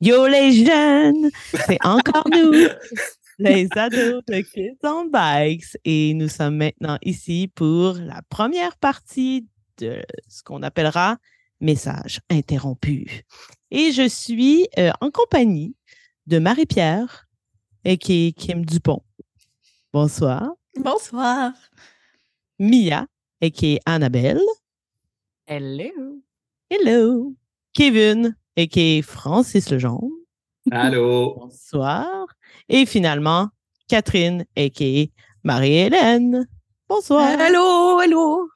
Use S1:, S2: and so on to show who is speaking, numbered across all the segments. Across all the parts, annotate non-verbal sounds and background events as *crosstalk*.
S1: Yo les jeunes, c'est encore nous, *laughs* les ados de Kids on Bikes. Et nous sommes maintenant ici pour la première partie de ce qu'on appellera message interrompu. Et je suis euh, en compagnie de Marie-Pierre et qui est Kim Dupont. Bonsoir.
S2: Bonsoir.
S1: Mia et qui est Annabelle.
S3: Hello.
S1: Hello. Kevin et qui est Francis Lejeune.
S4: Allô?
S1: Bonsoir. Et finalement, Catherine et qui est Marie-Hélène. Bonsoir.
S2: Hello, hello.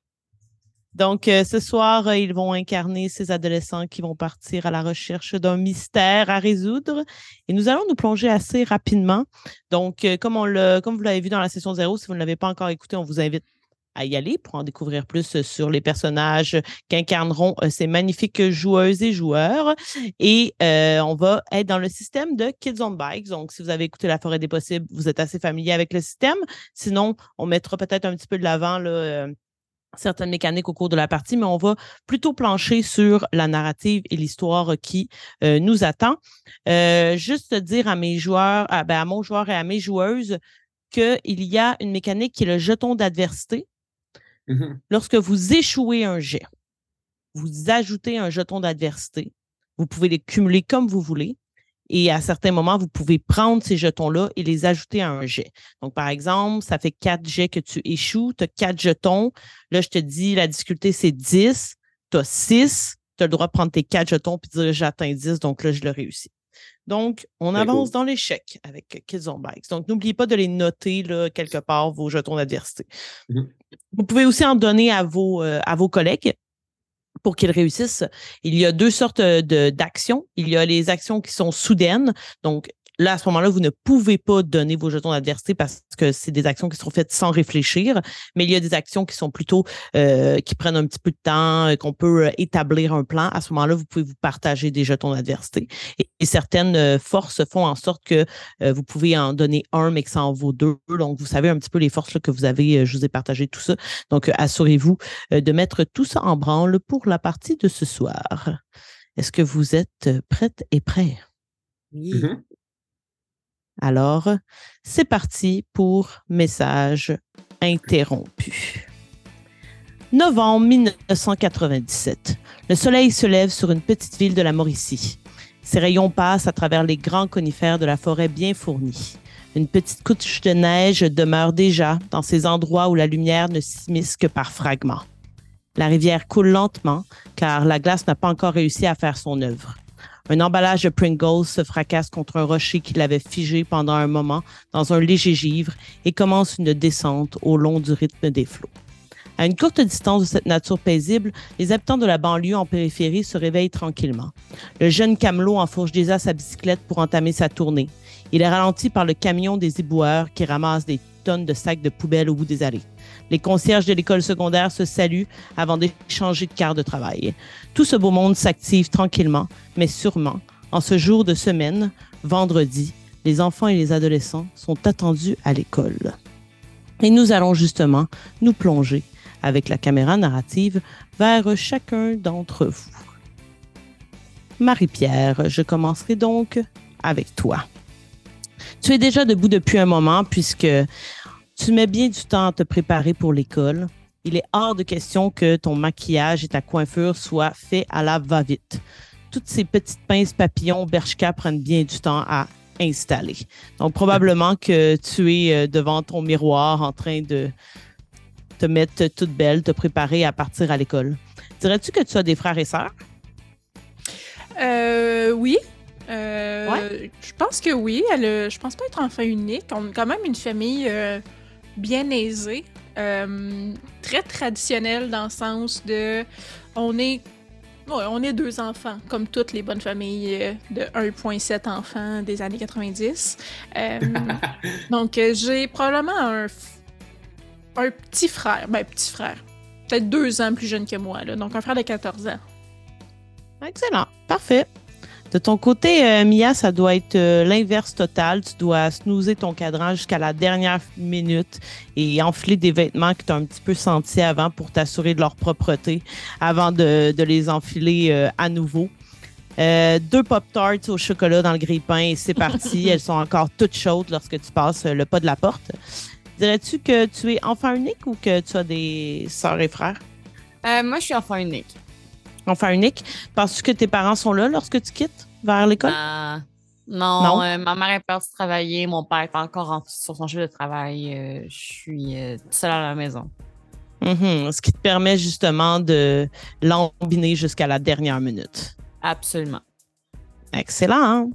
S1: Donc, euh, ce soir, euh, ils vont incarner ces adolescents qui vont partir à la recherche d'un mystère à résoudre. Et nous allons nous plonger assez rapidement. Donc, euh, comme, on le, comme vous l'avez vu dans la session zéro, si vous ne l'avez pas encore écouté, on vous invite à y aller pour en découvrir plus sur les personnages qu'incarneront ces magnifiques joueuses et joueurs. Et on va être dans le système de Kids on Bikes. Donc, si vous avez écouté La Forêt des Possibles, vous êtes assez familier avec le système. Sinon, on mettra peut-être un petit peu de l'avant là, certaines mécaniques au cours de la partie, mais on va plutôt plancher sur la narrative et l'histoire qui nous attend. juste dire à mes joueurs, ben, à mon joueur et à mes joueuses qu'il y a une mécanique qui est le jeton d'adversité.
S4: Mhm.
S1: Lorsque vous échouez un jet, vous ajoutez un jeton d'adversité. Vous pouvez les cumuler comme vous voulez. Et à certains moments, vous pouvez prendre ces jetons-là et les ajouter à un jet. Donc, par exemple, ça fait quatre jets que tu échoues, tu as quatre jetons. Là, je te dis, la difficulté, c'est 10. Tu as 6. Tu as le droit de prendre tes quatre jetons et dire j'atteins 10, donc là, je le réussis. Donc, on avance
S4: cool.
S1: dans l'échec avec Kids on Bikes. Donc, n'oubliez pas de les noter là, quelque part, vos jetons d'adversité.
S4: Mhm.
S1: Vous pouvez aussi en donner à vos, euh, à vos collègues pour qu'ils réussissent. Il y a deux sortes de- d'actions. Il y a les actions qui sont soudaines. Donc, là, à ce moment-là, vous ne pouvez pas donner vos jetons d'adversité parce que c'est des actions qui seront faites sans réfléchir. Mais il y a des actions qui sont plutôt, euh, qui prennent un petit peu de temps, euh, qu'on peut euh, établir un plan. À ce moment-là, vous pouvez vous partager des jetons d'adversité. Et, et certaines euh, forces font en sorte que euh, vous pouvez en donner un, mais que ça en vaut deux. Donc, vous savez un petit peu les forces là, que vous avez. je vous ai partagé tout ça. Donc, assurez-vous de mettre tout ça en branle pour la partie de ce soir. Est-ce que vous êtes prête et prêts?
S2: Oui.
S4: Mhm.
S1: Alors, c'est parti pour message interrompu. Novembre 1997. Le soleil se lève sur une petite ville de la Mauricie. Ses rayons passent à travers les grands conifères de la forêt bien fournie. Une petite couche de neige demeure déjà dans ces endroits où la lumière ne s'immisce que par fragments. La rivière coule lentement car la glace n'a pas encore réussi à faire son œuvre. Un emballage de Pringles se fracasse contre un rocher qui l'avait figé pendant un moment dans un léger givre et commence une descente au long du rythme des flots. À une courte distance de cette nature paisible, les habitants de la banlieue en périphérie se réveillent tranquillement. Le jeune camelot enfourche déjà sa bicyclette pour entamer sa tournée. Il est ralenti par le camion des éboueurs qui ramasse des tonnes de sacs de poubelle au bout des allées. Les concierges de l'école secondaire se saluent avant d'échanger de quart de travail. Tout ce beau monde s'active tranquillement, mais sûrement. En ce jour de semaine, vendredi, les enfants et les adolescents sont attendus à l'école. Et nous allons justement nous plonger avec la caméra narrative vers chacun d'entre vous. Marie-Pierre, je commencerai donc avec toi. Tu es déjà debout depuis un moment puisque tu mets bien du temps à te préparer pour l'école. Il est hors de question que ton maquillage et ta coiffure soient faits à la va-vite. Toutes ces petites pinces papillons Bershka prennent bien du temps à installer. Donc, probablement que tu es euh, devant ton miroir en train de te mettre toute belle, te préparer à partir à l'école. Dirais-tu que tu as des frères et sœurs?
S2: Euh, oui. Euh, Je pense que oui. Elle, je pense pas être enfant unique. On a quand même une famille euh, bien aisée. euh, très traditionnelle dans le sens de. On est. ouais, on est deux enfants, comme toutes les bonnes familles euh, de 1,7 enfants des années 90. Euh, *laughs* donc, j'ai probablement un, un petit frère. Ben, petit frère. Peut-être deux ans plus jeune que moi, là. Donc, un frère de 14 ans.
S1: Excellent. Parfait. De ton côté, euh, Mia, ça doit être euh, l'inverse total. Tu dois snoozer ton cadran jusqu'à la dernière minute et enfiler des vêtements que tu as un petit peu sentis avant pour t'assurer de leur propreté avant de, de les enfiler euh, à nouveau. Deux Pop-Tarts au chocolat dans le grille-pain et c'est parti. *laughs* Elles sont encore toutes chaudes lorsque tu passes le pas de la porte. Dirais-tu que tu es enfant unique ou que tu as des sœurs et frères?
S3: Moi, je suis enfant unique.
S1: Enfant unique. Penses-tu que tes parents sont là lorsque tu quittes vers l'école?
S3: Euh, non,
S1: Non?
S3: euh, ma mère est partie travailler, mon père est encore en- sur son chemin de travail. euh, je suis seule à la maison.
S1: Mhm. Ce qui te permet justement de l'embiner jusqu'à la dernière minute.
S3: Absolument.
S1: Excellent.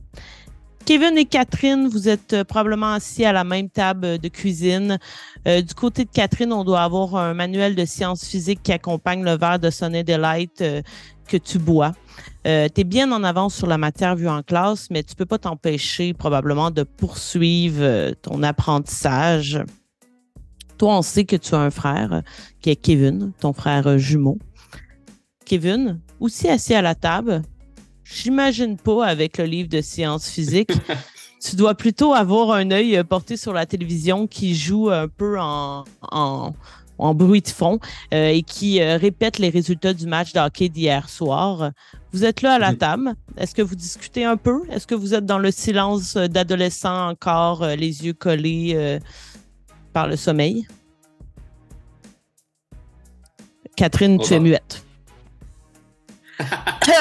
S1: Kevin et Catherine, vous êtes euh, probablement assis à la même table de cuisine. Euh, du côté de Catherine, on doit avoir un manuel de sciences physiques qui accompagne le verre de Sunny Delight euh, que tu bois. tu es bien en avance sur la matière vue en classe, mais tu peux pas t'empêcher probablement de poursuivre ton apprentissage. Toi, on sait que tu as un frère qui est Kevin, ton frère jumeau. Kevin, aussi assis à la table, j'imagine pas avec le livre de sciences physiques. *laughs* tu dois plutôt avoir un œil euh, porté sur la télévision qui joue un peu en, en, en bruit de fond euh, et qui euh, répète les résultats du match de hockey d'hier soir. Vous êtes là à la table. Est-ce que vous discutez un peu? Est-ce que vous êtes dans le silence d'adolescent encore, euh, les yeux collés par le sommeil? Catherine,
S4: Oh
S1: tu es muette. *laughs*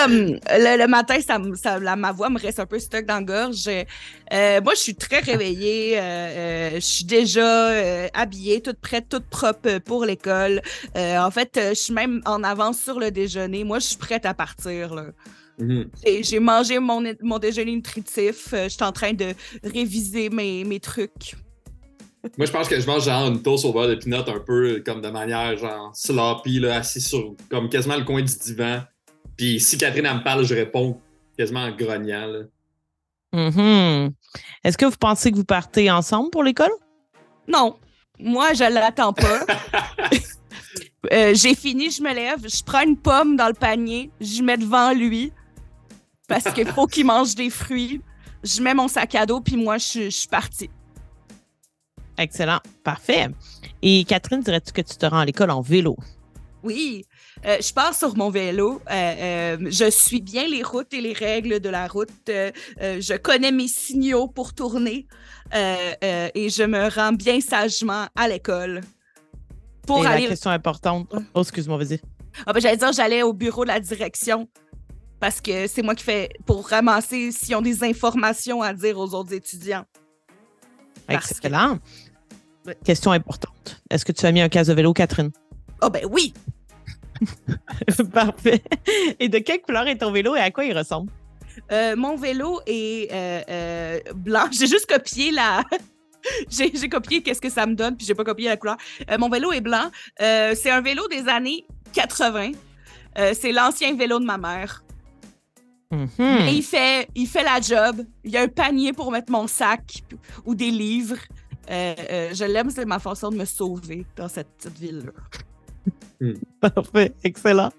S5: Hum, le, le matin, ça, la- ma voix me reste un peu stuck dans la gorge. Euh, moi, je suis très réveillée. euh, euh, je suis déjà euh, habillée, toute prête, toute propre pour l'école. En fait, je suis même en avance sur le déjeuner. Moi, je suis prête à partir. là.
S4: Mhm.
S5: J'ai mangé mon, mon déjeuner nutritif. Je suis en train de réviser mes, mes trucs.
S4: Moi, je pense que je mange genre une toast au beurre de pinot un peu comme de manière genre sloppy, là, assis sur comme quasiment le coin du divan. Puis si Catherine elle me parle, je réponds quasiment en grognant.
S1: Mhm. Est-ce que vous pensez que vous partez ensemble pour l'école?
S5: Non, moi, je l'attends pas. *laughs* Euh, J'ai fini, je me lève, je prends une pomme dans le panier, je mets devant lui parce qu'il faut qu'il mange des fruits. Je mets mon sac à dos, puis moi, je, je suis partie.
S1: Excellent. Parfait. Et Catherine, dirais-tu que tu te rends à l'école en vélo?
S5: Oui, euh, je pars sur mon vélo. Euh, euh, je suis bien les routes et les règles de la route. Je connais mes signaux pour tourner et je me rends bien sagement à l'école. Pour
S1: Et
S5: aller
S1: la question importante. Oh, excuse-moi, vas-y.
S5: Ah ben, j'allais dire, j'allais au bureau de la direction parce que c'est moi qui fais pour ramasser s'ils ont des informations à dire aux autres étudiants. Que-
S1: Excellent. Question importante. Est-ce que tu as mis un casque de vélo, Catherine?
S5: Ah ben oui! *laughs*
S1: Parfait. Et de quelle couleur est ton vélo et à quoi il ressemble?
S5: Euh, mon vélo est euh, euh, blanc. J'ai juste copié la. *laughs* j'ai copié qu'est-ce que ça me donne, puis j'ai pas copié la couleur. Mon vélo est blanc. C'est un vélo des années 80. Euh, c'est l'ancien vélo de ma mère.
S1: Mhm.
S5: Et il fait, il fait la job. Il y a un panier pour mettre mon sac ou des livres. Je l'aime, c'est ma façon de me sauver dans cette petite ville-là.
S1: Parfait. Excellent.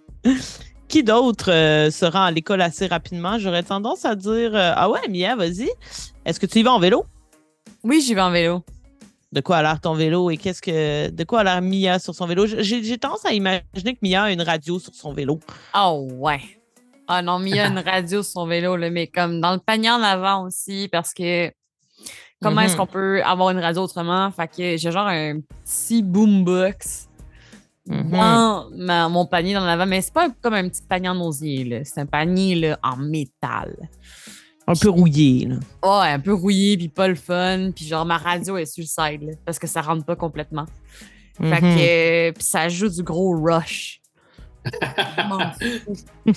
S1: Qui d'autre euh, se rend à l'école assez rapidement? J'aurais tendance à dire euh, Ah ouais, Mia, vas-y. Est-ce que tu y vas en vélo?
S3: Oui, j'y vais en vélo.
S1: De quoi a l'air ton vélo et qu'est-ce que. De quoi a l'air Mia sur son vélo? J'ai tendance à imaginer que Mia a une radio sur son vélo.
S3: Oh, ouais. Ah non, y a une *laughs* radio sur son vélo, là, mais comme dans le panier en avant aussi, parce que comment est-ce
S1: Mhm.
S3: qu'on peut avoir une radio autrement? Fait que j'ai genre un petit boombox
S1: Mhm.
S3: dans ma- mon panier dans l'avant, mais c'est pas comme un petit panier en osier, là. C'est un panier là, en métal.
S1: Un peu rouillé. Là.
S3: Ouais, un peu rouillé, puis pas le fun, puis genre ma radio est sur le side, là, parce que ça rentre pas complètement. Fait
S1: Mhm.
S3: que, puis ça joue du gros rush. Je.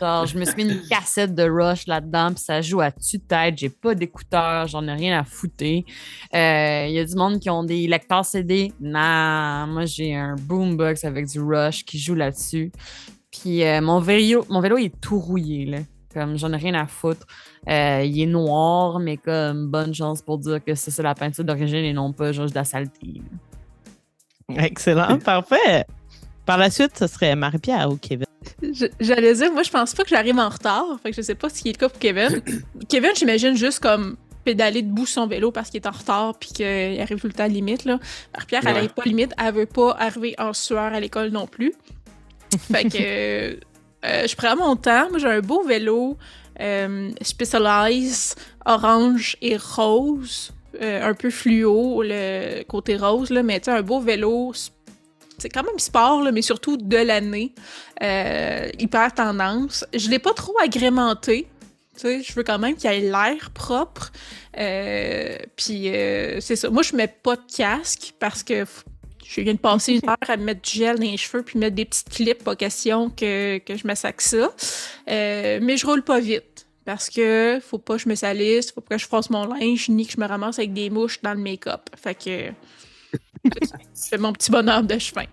S3: Genre, me suis mis une cassette de rush là-dedans, puis ça joue à tue-tête. J'ai pas d'écouteurs, j'en ai rien à foutre. Il y a du monde qui ont des lecteurs CD. Non, moi j'ai un boombox avec du rush qui joue là-dessus. Puis euh, mon vélo, mon vélo il est tout rouillé là. Comme j'en ai rien à foutre. Euh, il est noir, mais comme bonne chance pour dire que ça, c'est la peinture d'origine et non pas juste de la saleté. là.
S1: Excellent. Parfait. Par la suite, ce serait Marie-Pierre ou Kevin.
S2: J'allais dire, moi, je pense pas que j'arrive en retard. Fait que je sais pas ce qui est le cas pour Kevin. *clears throat* Kevin, j'imagine juste comme pédaler debout son vélo parce qu'il est en retard puis qu'il arrive tout le temps limite. Là. Marie-Pierre, elle
S4: Ouais.
S2: arrive pas limite. Elle veut pas arriver en sueur à l'école non plus. Fait que *laughs* euh, euh, je prends mon temps. Moi, j'ai un beau vélo. euh, Specialized orange et rose, euh, un peu fluo, le côté rose, là, mais tu sais, un beau vélo. C'est quand même sport, là, mais surtout de l'année. Euh, hyper tendance. Je l'ai pas trop agrémenté. Je veux quand même qu'il ait l'air propre. Euh, puis euh, c'est ça. Moi, je mets pas de casque parce que je viens de passer une heure à me mettre du gel dans les cheveux puis mettre des petites clips, pas question que, que je me sac ça. Euh, mais je roule pas vite parce que faut pas que je me salisse, faut pas que je fasse mon linge ni que je me ramasse avec des mouches dans le make-up. Fait que *laughs* c'est mon petit bonhomme de chemin.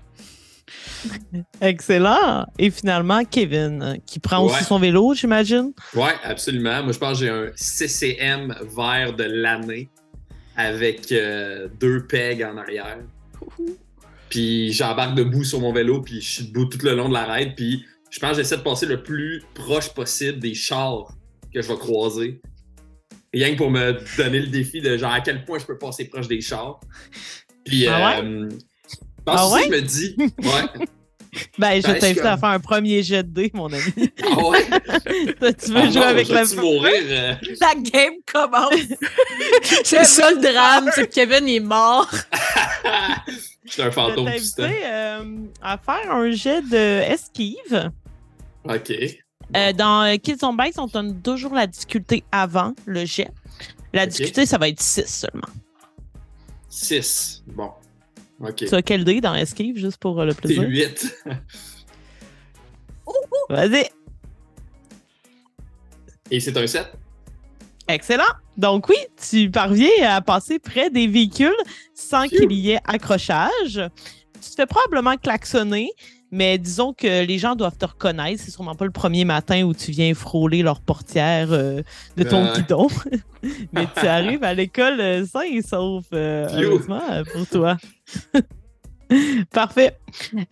S1: Excellent. Et finalement, Kevin, euh, qui prend
S4: Ouais.
S1: aussi son vélo, j'imagine.
S4: Ouais, absolument. Moi, je pense que j'ai un CCM vert de l'année avec euh, deux pegs en arrière. Puis j'embarque debout sur mon vélo, puis je suis debout tout le long de la raide. Puis je pense que j'essaie de passer le plus proche possible des chars que je vais croiser. Rien que pour me donner le défi de genre à quel point je peux passer proche des chars. Puis
S1: Ah
S4: euh, je pense
S1: Ah ouais?
S4: je me dis, ouais, *laughs*
S1: Ben, je
S4: Ben,
S1: t'invite à faire un premier jet de dés, mon ami.
S4: ah ouais, *laughs*
S1: Toi, tu veux
S4: Ah
S1: jouer
S4: non,
S1: avec
S4: je
S1: la
S4: mourir. euh?
S5: La game commence. *laughs*
S2: C'est ça le drame, c'est que Kevin est mort.
S4: Je suis un
S1: Je
S4: fantôme
S1: vais
S4: tout
S1: t'inviter euh, à faire un jet de esquive.
S4: Ok.
S1: Euh, dans euh, Kids on Bikes, on donne toujours la difficulté avant le jet. La difficulté, ça va être 6 seulement.
S4: 6. Bon. Ok.
S1: Tu as quel dé dans esquive, juste pour euh, le
S4: C'est
S1: plaisir?
S4: 8. *laughs*
S1: Vas-y.
S4: Et c'est un 7.
S1: Excellent. Donc oui, tu parviens à passer près des véhicules sans qu'il y ait accrochage. Tu te fais probablement klaxonner, mais disons que les gens doivent te reconnaître. C'est sûrement pas le premier matin où tu viens frôler leur portière euh, de ton
S4: Ouais.
S1: guidon. *laughs* mais tu arrives à l'école euh, sain et sauf, euh, heureusement, euh, pour toi. *laughs* Parfait.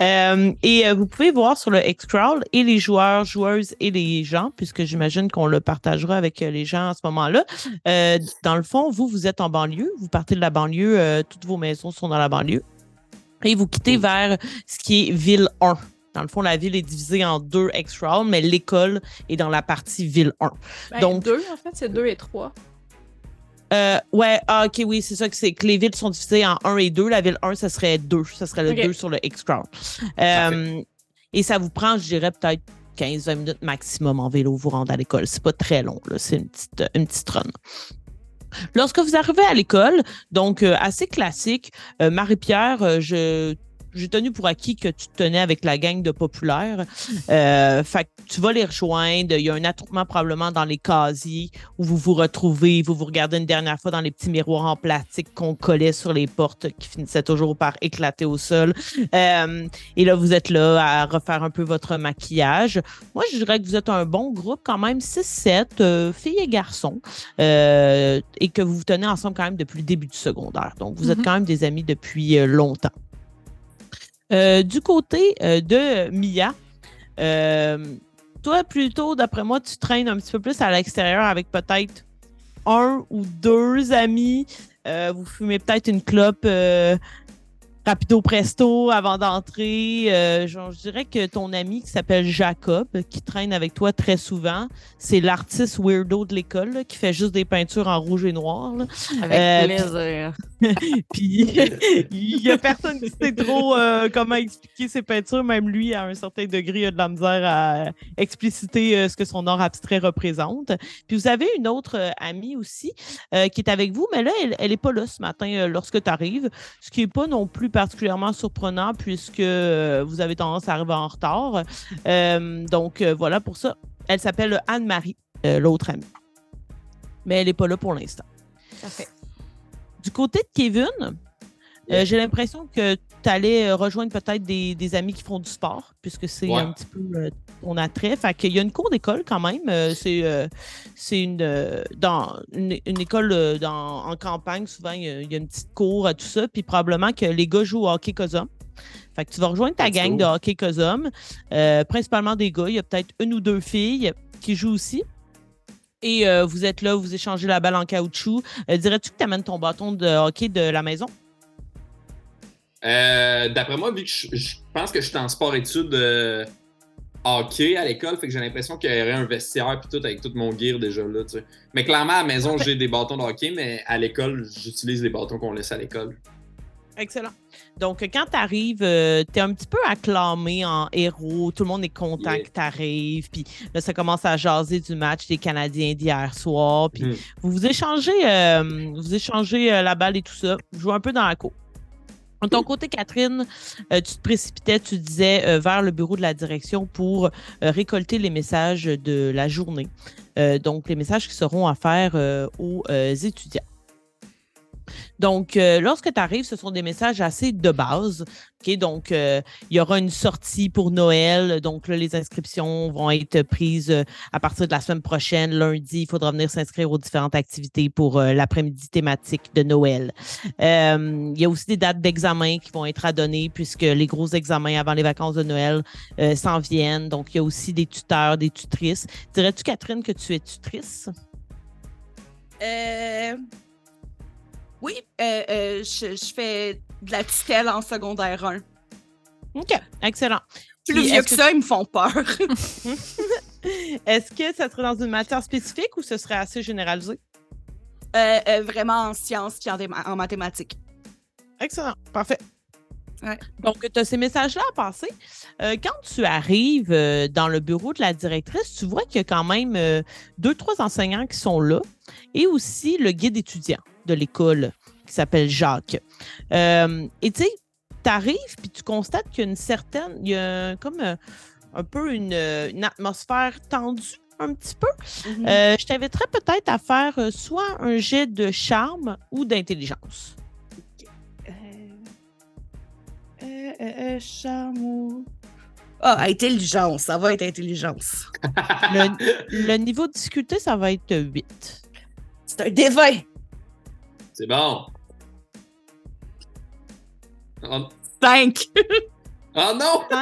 S1: Euh, et euh, vous pouvez voir sur le X-Crawl et les joueurs, joueuses et les gens, puisque j'imagine qu'on le partagera avec euh, les gens à ce moment-là. Euh, dans le fond, vous, vous êtes en banlieue, vous partez de la banlieue, euh, toutes vos maisons sont dans la banlieue. Et vous quittez vers ce qui est ville 1. Dans le fond, la ville est divisée en deux X-Crawl, mais l'école est dans la partie ville 1.
S2: Ben,
S1: Donc-
S2: deux, en fait, c'est deux et trois.
S1: Euh, ouais, ah, ok, oui, c'est ça que c'est que les villes sont divisées en 1 et 2. La ville 1, ça serait 2. Ça serait le
S2: Ok.
S1: 2 sur le X-Crown. Euh, et ça vous prend, je dirais, peut-être 15-20 minutes maximum en vélo vous rendre à l'école. C'est pas très long, là. C'est une petite, une petite run. Lorsque vous arrivez à l'école, donc euh, assez classique, euh, Marie-Pierre, euh, je j'ai tenu pour acquis que tu te tenais avec la gang de populaires. Euh, fait que tu vas les rejoindre. Il y a un attroupement probablement dans les casiers où vous vous retrouvez, vous vous regardez une dernière fois dans les petits miroirs en plastique qu'on collait sur les portes qui finissaient toujours par éclater au sol. Euh, et là, vous êtes là à refaire un peu votre maquillage. Moi, je dirais que vous êtes un bon groupe, quand même 6-7, euh, filles et garçons, euh, et que vous vous tenez ensemble quand même depuis le début du secondaire. Donc, vous êtes
S2: Mhm.
S1: quand même des amis depuis euh, longtemps. Euh, du côté euh, de Mia, euh, toi, plutôt, d'après moi, tu traînes un petit peu plus à l'extérieur avec peut-être un ou deux amis. Vous fumez peut-être une clope rapido presto avant d'entrer. Euh, je dirais que ton ami qui s'appelle Jacob, qui traîne avec toi très souvent, c'est l'artiste weirdo de l'école qui fait juste des peintures en rouge et noir. là.
S3: Avec
S1: Euh,
S3: plaisir. *laughs*
S1: Puis il y a personne qui sait trop euh, comment expliquer ses peintures. Même lui, à un certain degré, il a de la misère à expliciter ce que son art abstrait représente. Puis vous avez une autre amie aussi qui est avec vous, mais là, elle, elle est pas là ce matin lorsque tu arrives, ce qui est pas non plus particulièrement surprenant puisque euh, vous avez tendance à arriver en retard. Euh, donc euh, voilà pour ça. Elle s'appelle Anne-Marie, l'autre amie. Mais elle n'est pas là pour l'instant.
S2: Parfait.
S1: Du côté de Kevin, euh, j'ai l'impression que tu allais rejoindre peut-être des, des amis qui font du sport, puisque c'est
S4: Ouais.
S1: un petit peu euh, ton attrait. Fait qu'il y a une cour d'école quand même. euh, c'est euh, une, euh, dans une, une école euh, dans, en campagne, souvent, il y, a, il y a une petite cour, euh, tout ça. Puis probablement que les gars jouent au hockey COSOM. Fait que tu vas rejoindre ta gang de hockey COSOM, euh, principalement des gars. Il y a peut-être une ou deux filles qui jouent aussi. Et euh, vous êtes là, vous échangez la balle en caoutchouc. Euh, Dirais-tu que tu amènes ton bâton de hockey de la maison?
S4: Euh, D'après moi, vu que je, je pense que je suis en sport-études euh, hockey à l'école, fait que j'ai l'impression qu'il y aurait un vestiaire puis tout avec tout mon gear déjà là, tu sais. Mais clairement, à la maison, j'ai des bâtons de hockey, mais à l'école, j'utilise les bâtons qu'on laisse à l'école.
S1: Excellent. Donc, quand tu arrives, tu es un petit peu acclamé en héros. Tout le monde est content
S4: Yeah.
S1: que tu arrives. Puis là, ça commence à jaser du match des Canadiens d'hier soir. Puis
S4: Mm.
S1: vous vous échangez, euh, vous échangez euh, la balle et tout ça. Vous jouez un peu dans la cour. De ton côté, Catherine, euh, tu te précipitais, tu disais, euh, vers le bureau de la direction pour euh, récolter les messages de la journée. Donc, les messages qui seront à faire aux étudiants. Donc, euh, lorsque tu arrives, ce sont des messages assez de base. Donc, euh, il y aura une sortie pour Noël. Donc, là, les inscriptions vont être prises euh, à partir de la semaine prochaine. Lundi, il faudra venir s'inscrire aux différentes activités pour l'après-midi thématique de Noël. Il y a aussi des dates d'examen qui vont être à donner puisque les gros examens avant les vacances de Noël s'en viennent. Donc, il y a aussi des tuteurs, des tutrices. Dirais-tu, Catherine, que tu es tutrice?
S5: Euh, Oui, euh, euh, je, je fais de la tutelle en secondaire 1.
S1: OK, excellent.
S5: Plus vieux que
S1: que
S5: ça, ils me font peur. *laughs*
S1: Est-ce que ça serait dans une matière spécifique ou ce serait assez généralisé?
S5: Euh, vraiment en sciences puis en, mathématiques.
S1: Excellent, parfait.
S5: Ouais.
S1: Donc, tu as ces messages-là à passer. Euh, quand tu arrives euh, dans le bureau de la directrice, tu vois qu'il y a quand même euh, deux, trois enseignants qui sont là et aussi le guide étudiant de l'école qui s'appelle Jacques. Euh, et tu sais, tu arrives puis tu constates qu'il y a une certaine, il y a comme euh, un peu une, euh, une atmosphère tendue un petit peu.
S5: Mhm.
S1: Euh, je t'inviterais peut-être à faire euh, soit un jet de charme ou d'intelligence.
S5: Euh, euh, euh, euh, charme. Ah, intelligence, ça va être intelligence.
S1: Le, le niveau de difficulté, ça va être 8.
S5: C'est un dévin.
S4: C'est bon. Oh,
S5: 5.
S4: oh non! *laughs*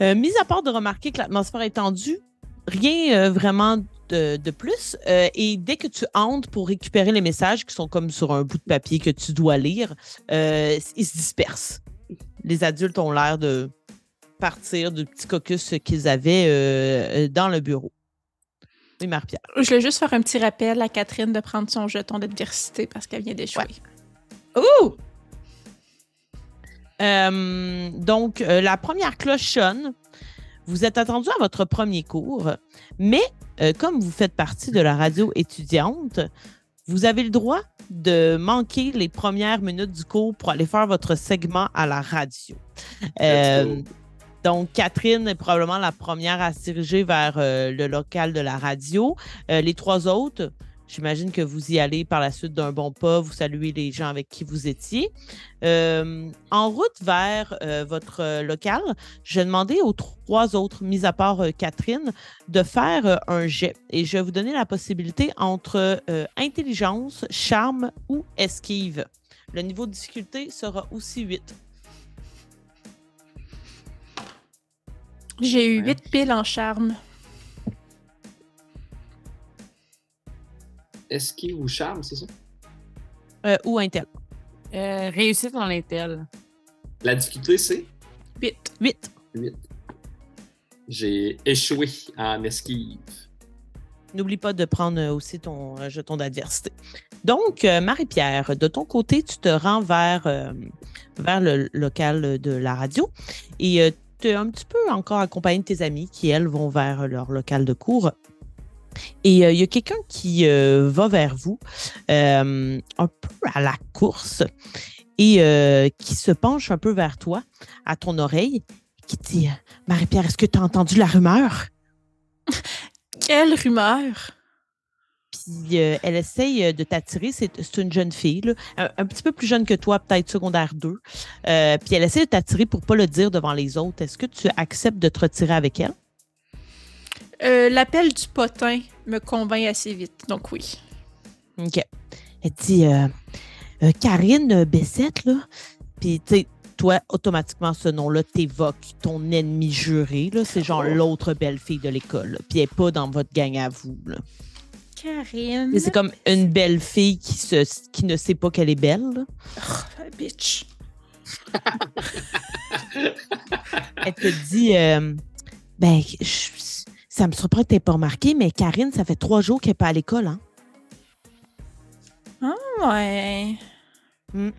S1: Euh, mis à part de remarquer que l'atmosphère est tendue, rien euh, vraiment de, de plus. Euh, et dès que tu entres pour récupérer les messages qui sont comme sur un bout de papier que tu dois lire, euh, ils se dispersent. Les adultes ont l'air de partir du petit caucus qu'ils avaient dans le bureau. Marie-Pierre.
S2: Je voulais juste faire un petit rappel à Catherine de prendre son jeton d'adversité parce qu'elle vient d'échouer.
S5: Ouh!
S1: Euh, donc, euh, la première cloche sonne. Vous êtes attendu à votre premier cours, mais euh, comme vous faites partie de la radio étudiante, vous avez le droit de manquer les premières minutes du cours pour aller faire votre segment à la radio. Donc, Catherine est probablement la première à se diriger vers euh, le local de la radio. Euh, les trois autres, j'imagine que vous y allez par la suite d'un bon pas, vous saluez les gens avec qui vous étiez. Euh, en route vers votre local, je demander aux trois autres, mis à part Catherine, de faire un jet. Et je vais vous donner la possibilité entre intelligence, charme ou esquive. Le niveau de difficulté sera aussi 8.
S2: J'ai eu
S4: Ouais.
S2: 8 piles en charme.
S4: Esquive ou charme, c'est ça?
S1: Euh, ou intel.
S3: Euh, réussite en Intel.
S4: La difficulté, c'est?
S2: 8.
S1: 8.
S4: 8. J'ai échoué en esquive.
S1: N'oublie pas de prendre aussi ton euh, jeton d'adversité. Donc, Marie-Pierre, de ton côté, tu te rends vers, euh, vers le local de la radio et un petit peu encore accompagné de tes amis qui, elles, vont vers leur local de cours. Et euh, il y a quelqu'un qui euh, va vers vous, euh, un peu à la course, et euh, qui se penche un peu vers toi, à ton oreille, qui dit Marie-Pierre, est-ce que tu as entendu la rumeur
S2: Quelle rumeur!
S1: Puis euh, elle essaye euh, de t'attirer. C'est une jeune fille, là, un, un petit peu plus jeune que toi, peut-être secondaire 2. Euh, puis elle essaie de t'attirer pour pas le dire devant les autres. Est-ce que tu acceptes de te retirer avec elle?
S2: Euh, L'appel du potin me convainc assez vite, donc oui.
S1: OK. Elle dit Karine Bessette, là. Puis, tu sais, toi, automatiquement, ce nom-là t'évoque ton ennemi juré. C'est genre
S4: Oh.
S1: l'autre belle fille de l'école. Puis elle n'est pas dans votre gang à vous. là.
S2: Karine.
S1: C'est comme une belle fille qui, se, qui ne sait pas qu'elle est belle.
S2: Oh, bitch. *laughs*
S1: Elle te dit euh, Ben, je- ça me surprend que tu pas remarqué, mais Karine, ça fait trois jours qu'elle n'est pas à l'école. Hein?
S2: Ouais.
S1: Il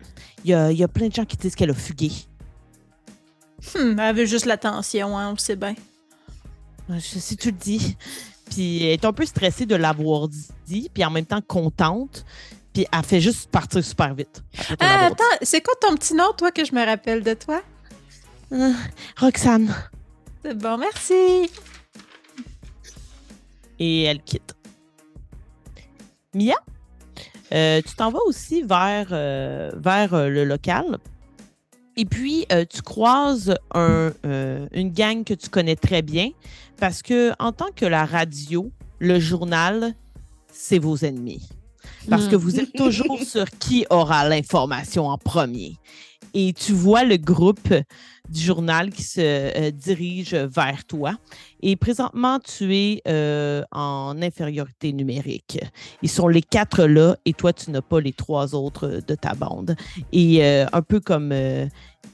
S1: y a, y a plein de gens qui disent qu'elle a fugué.
S2: Hmm, elle veut juste l'attention, hein, on sait bien.
S1: Sais, tu le dis. Puis elle est un peu stressée de l'avoir dit, puis en même temps contente. Puis elle fait juste partir super vite. dit.
S2: attends, c'est quoi ton petit nom, toi, que je me rappelle de toi?
S1: Ah, Roxane.
S2: C'est bon, merci.
S1: Et elle quitte. Mia, euh, tu t'en vas aussi vers, euh, vers euh, le local. Et puis, euh, tu croises un, euh, une gang que tu connais très bien parce que, en tant que la radio, le journal, c'est vos ennemis. Parce que vous êtes toujours *laughs* sur qui aura l'information en premier. Et tu vois le groupe du journal qui se euh, dirige vers toi. Et présentement, tu es euh, en infériorité numérique. Ils sont les quatre là et toi, tu n'as pas les trois autres de ta bande. Et euh, un peu comme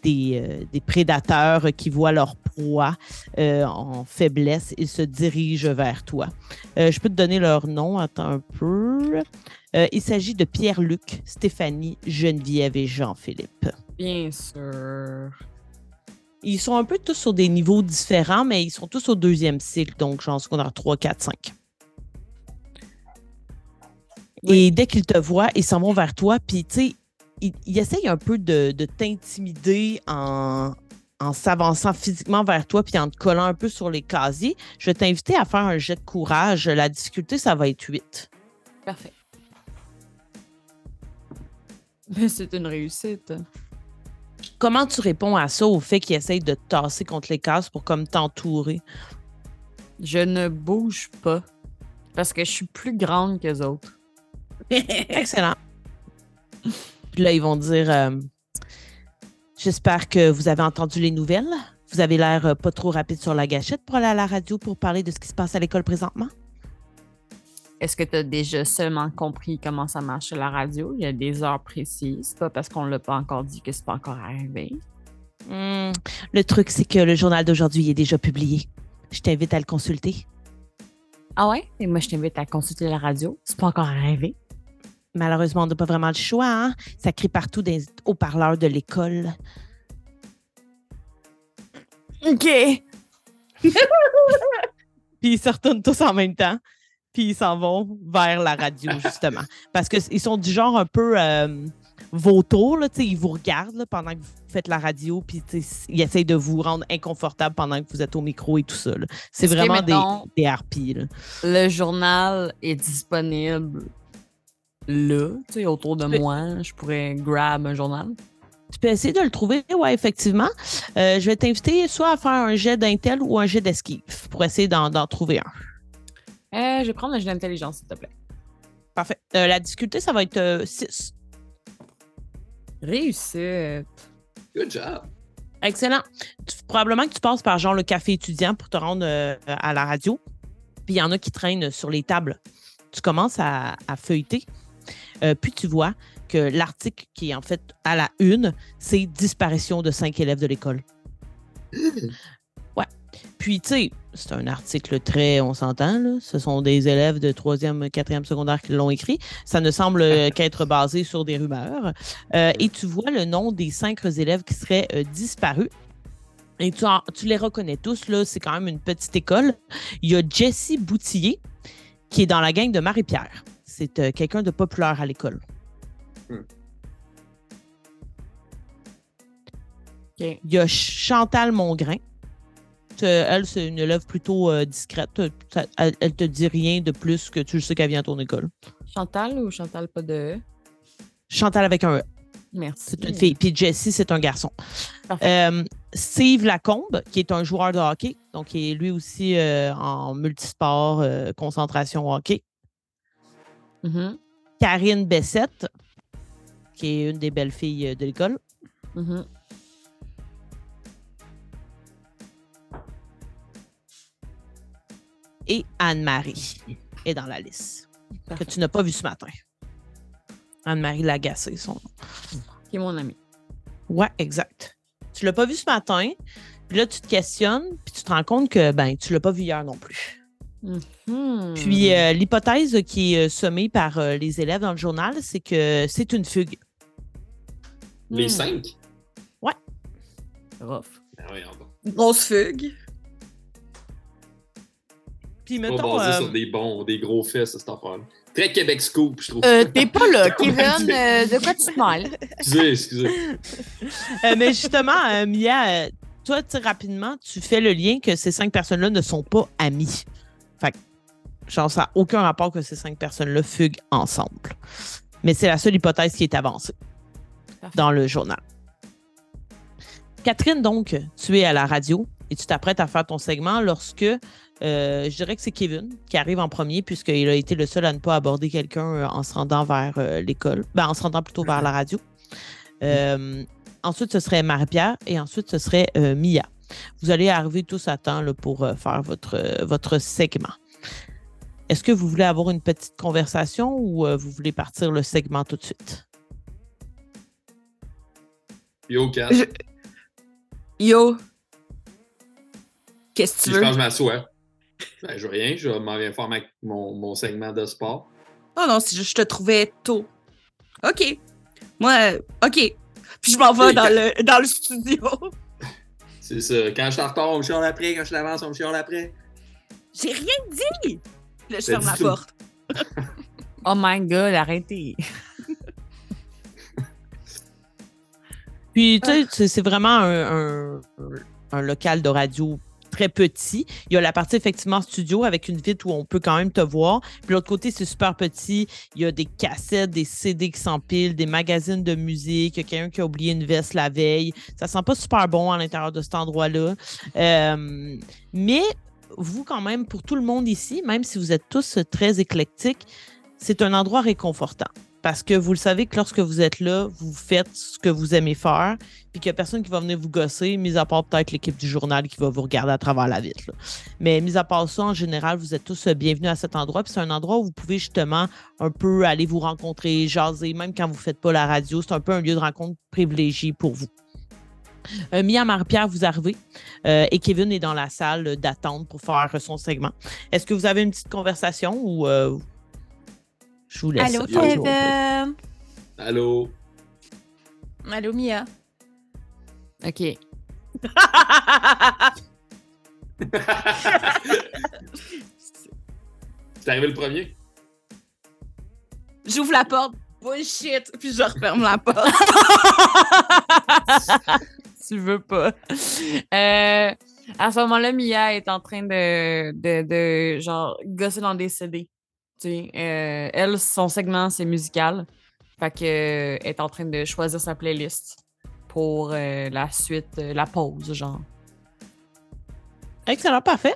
S1: des, des prédateurs qui voient leur proie en faiblesse, ils se dirigent vers toi. Je peux te donner leur nom, attends un peu. Il s'agit de Pierre-Luc, Stéphanie, Geneviève et Jean-Philippe.
S3: Bien sûr.
S1: Ils sont un peu tous sur des niveaux différents, mais ils sont tous au deuxième cycle, donc genre secondaire 3, 4, 5. Et dès qu'ils te voient, ils s'en vont vers toi, puis tu sais, ils, ils essayent un peu de, de t'intimider en, en s'avançant physiquement vers toi, puis en te collant un peu sur les casiers. Je vais t'inviter à faire un jet de courage. La difficulté, ça va être 8.
S3: Parfait. *laughs* Mais c'est une réussite.
S1: Comment tu réponds à ça, au fait qu'ils essayent de te tasser contre les cases pour comme t'entourer?
S3: Je ne bouge pas parce que je suis plus grande que les autres. *laughs*
S1: Excellent. Puis là, ils vont dire euh, J'espère que vous avez entendu les nouvelles. Vous avez l'air euh, pas trop rapide sur la gâchette pour aller à la radio pour parler de ce qui se passe à l'école présentement.
S3: Est-ce que tu as déjà seulement compris comment ça marche à la radio? Il y a des heures précises. C'est pas parce qu'on l'a pas encore dit que c'est pas encore arrivé.
S1: Hmm, Le truc, c'est que le journal d'aujourd'hui est déjà publié. Je t'invite à le consulter.
S3: Ah ouais? Et moi, je t'invite à consulter la radio. C'est pas encore arrivé.
S1: Malheureusement, on n'a pas vraiment le choix. hein. Ça crie partout des haut-parleurs de l'école.
S3: OK. *laughs*
S1: Puis ils se retournent tous en même temps. Puis ils s'en vont vers la radio, justement. Parce qu'ils sont du genre un peu euh, vautours. Là, ils vous regardent là, pendant que vous faites la radio. Puis ils essayent de vous rendre inconfortable pendant que vous êtes au micro et tout ça. C'est vraiment des, des harpies. là.
S3: Le journal est disponible là, tu sais, autour de moi. Je pourrais grab un journal?
S1: Tu peux essayer de le trouver, oui, effectivement. Euh, je vais t'inviter soit à faire un jet d'intel ou un jet d'esquive pour essayer d'en trouver un.
S3: Euh, je vais prendre un jeu d'intelligence, s'il te plaît.
S1: Parfait. Euh, la difficulté, ça va être 6.
S3: Réussite.
S4: Good job.
S1: Excellent. Tu- probablement que tu passes par genre le café étudiant pour te rendre euh, à la radio. Puis il y en a qui traînent sur les tables. Tu commences à, à feuilleter. Euh, puis tu vois que l'article qui est en fait à la une, c'est disparition de cinq élèves de l'école. Ouais. Puis, tu sais, c'est un article très, on s'entend, là. Ce sont des élèves de troisième, quatrième secondaire qui l'ont écrit. Ça ne semble euh, *laughs* qu'être basé sur des rumeurs. Euh, et tu vois le nom des cinq élèves qui seraient euh, disparus. Et tu, en- tu les reconnais tous, là. C'est quand même une petite école. Il y a Jessie Boutillier, qui est dans la gang de Marie-Pierre. C'est euh, quelqu'un de populaire à l'école.
S3: OK.
S1: Il y a Chantal Mongrain. Euh, Elle, c'est une élève plutôt euh, discrète. Ça- Elle, elle te dit rien de plus que tu sais qu'elle vient à ton école.
S3: Chantal ou Chantal pas de E?
S1: Chantal avec un E,
S3: Merci.
S1: c'est une fille. Puis Jessie, c'est un garçon. Euh, Steve Lacombe, qui est un joueur de hockey, donc qui est lui aussi euh, en multisport, concentration hockey.
S3: Mhm,
S1: Karine Bessette, qui est une des belles filles de l'école.
S3: mhm.
S1: Et Anne-Marie est dans la liste, que tu n'as pas vu ce matin. Anne-Marie Lagacé, son nom.
S3: Qui est mon ami.
S1: Ouais, exact. Tu l'as pas vu ce matin, puis là, tu te questionnes, puis tu te rends compte que ben, tu l'as pas vu hier non plus.
S3: Hmm.
S1: Puis euh, l'hypothèse qui est euh, semée par euh, les élèves dans le journal, c'est que c'est une fugue.
S4: Les
S3: Hmm.
S4: cinq?
S3: Rough.
S4: Ah, voyons donc.
S5: Grosse fugue.
S1: Puis
S4: Pas
S1: mettons,
S4: basé
S1: euh,
S4: sur des bons, des gros faits, cette affaire Très Québec Scoop, je trouve.
S3: Euh, T'es pas là, Kevin. *laughs* euh, de quoi tu te mêles?
S4: Excusez, excusez. *laughs*
S1: euh, mais justement, euh, Mia, toi, rapidement, tu fais le lien que ces cinq personnes-là ne sont pas amies. Fait que, genre, ça n'a aucun rapport que ces cinq personnes-là fuguent ensemble. Mais c'est la seule hypothèse qui est avancée
S3: Parfait.
S1: dans le journal. Catherine, donc, tu es à la radio et tu t'apprêtes à faire ton segment lorsque euh, je dirais que c'est Kevin qui arrive en premier puisqu'il a été le seul à ne pas aborder quelqu'un euh, en se rendant vers euh, l'école, ben, en se rendant plutôt vers la radio. Euh, ensuite, ce serait Marie-Pierre et ensuite, ce serait euh, Mia. Vous allez arriver tous à temps là, pour euh, faire votre, euh, votre segment. Est-ce que vous voulez avoir une petite conversation ou euh, vous voulez partir le segment tout de suite?
S4: Yo, Kat.
S5: Je- Yo. Qu'est-ce que tu
S4: je
S5: veux?
S4: pense que je m'assois. Ben, je veux rien, je m'en viens faire ma- mon, mon segment de sport.
S5: Oh non, c'est juste je te trouvais tôt. OK. Moi, euh, OK. Puis je m'en vais dans
S4: quand-
S5: le, *laughs* dans le studio.
S4: C'est ça. Quand je suis en retard, on me chiale après. Quand je l'avance, on me chiale après.
S5: J'ai rien dit! Là, je ferme la
S4: tout.
S5: porte. *laughs*
S3: Oh my god, arrêtez. *laughs*
S1: Puis, tu sais, c'est- c'est vraiment un, un- un local de radio très petit. Il y a la partie effectivement studio avec une vitre où on peut quand même te voir. Puis l'autre côté, c'est super petit. Il y a des cassettes, des CD qui s'empilent, des magazines de musique. Il y a quelqu'un qui a oublié une veste la veille. Ça sent pas super bon à l'intérieur de cet endroit-là. Euh, mais vous, quand même, pour tout le monde ici, même si vous êtes tous très éclectiques, c'est un endroit réconfortant. Parce que vous le savez que lorsque vous êtes là, vous faites ce que vous aimez faire, puis qu'il n'y a personne qui va venir vous gosser, mis à part peut-être l'équipe du journal qui va vous regarder à travers la vitre. Mais mis à part ça, en général, vous êtes tous euh, bienvenus à cet endroit. Puis c'est un endroit où vous pouvez justement un peu aller vous rencontrer, jaser, même quand vous ne faites pas la radio. C'est un peu un lieu de rencontre privilégié pour vous. Euh, Mia Marie-Pierre, vous arrivez euh, et Kevin est dans la salle d'attente pour faire son segment. Est-ce que vous avez une petite conversation ou euh, je vous laisse?
S2: Allô? Kevin?
S4: Allô?
S2: Allô, Mia?
S3: OK. *laughs*
S4: C'est arrivé le premier?
S5: J'ouvre la porte. Bullshit. Puis je referme la porte. *laughs*
S3: tu veux pas. Euh, à ce moment-là, Mia est en train de, de, de genre, gosser dans des CD. Sais, euh, elle, son segment, c'est musical. Fait que, euh, elle est en train de choisir sa playlist pour euh, la suite, euh, la pause, genre.
S1: Excellent, parfait.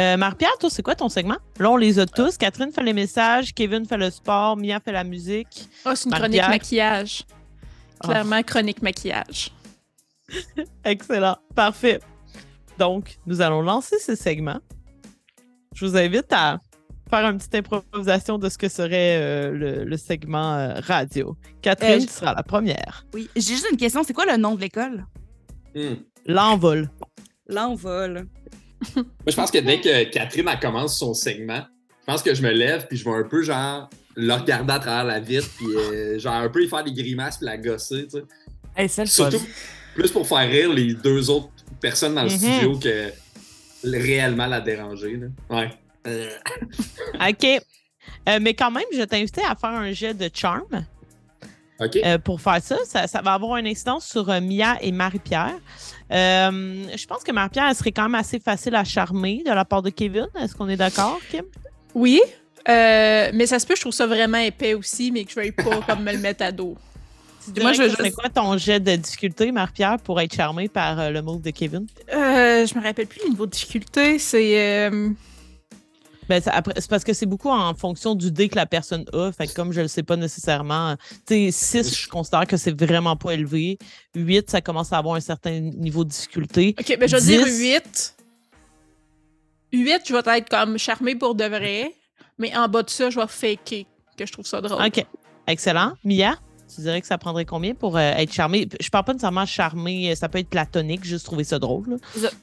S1: Euh, Marie-Pierre, toi, c'est quoi ton segment? Là, on les a tous. Catherine fait les messages, Kevin fait le sport, Mia fait la musique.
S2: Oh, c'est une chronique maquillage.
S1: Ah.
S2: Clairement, chronique maquillage. *laughs*
S1: Excellent, parfait. Donc, nous allons lancer ce segment. Je vous invite à faire une petite improvisation de ce que serait euh, le, le segment euh, radio. Catherine,
S5: Euh, je-
S1: tu seras la première.
S5: Oui. J'ai juste une question. C'est quoi le nom de l'école?
S4: Hmm.
S1: L'envol.
S5: L'envol.
S4: Moi, je pense que dès que Catherine elle commence son segment, je pense que je me lève puis je vais un peu genre le regarder à travers la vitre puis euh, genre un peu y faire des grimaces puis la gosser, tu sais.
S3: Hey, c'est le fun.
S4: Surtout plus pour faire rire les deux autres personnes dans le
S1: Mhm.
S4: studio que réellement la déranger. Là. Ouais. Euh,
S1: OK. Euh, mais quand même, je t'invite à faire un jet de charme.
S4: OK.
S1: Euh, pour faire ça, ça, ça va avoir une incidence sur euh, Mia et Marie-Pierre. Euh, je pense que Marie-Pierre, elle serait quand même assez facile à charmer de la part de Kevin. Est-ce qu'on est d'accord, Kim?
S2: Oui, euh, mais ça se peut, je trouve ça vraiment épais aussi, mais que je veuille pas comme me le mettre à dos.
S1: Tu
S5: Moi,
S1: dirais
S5: je
S1: que
S5: veux
S1: ce serait
S5: juste-
S1: quoi ton jet de difficulté, Marie-Pierre, pour être charmé par euh, le move de Kevin?
S2: Euh, je me rappelle plus le niveau de difficulté, c'est... euh,
S1: Ben, ça- après, c'est parce que c'est beaucoup en fonction du dé que la personne a. Fait que comme je le sais pas nécessairement, tu sais, 6, je considère que c'est vraiment pas élevé. 8, ça commence à avoir un certain niveau de difficulté.
S2: Ok, ben je vais dire
S1: 10.
S2: 8. 8, je vais être comme charmé pour de vrai, mais en bas de ça, je vais faker que je trouve ça drôle.
S1: OK. Excellent. Mia? Tu dirais que ça prendrait combien pour euh, être charmé? Je parle pas nécessairement charmé, ça peut être platonique, juste trouver ça drôle.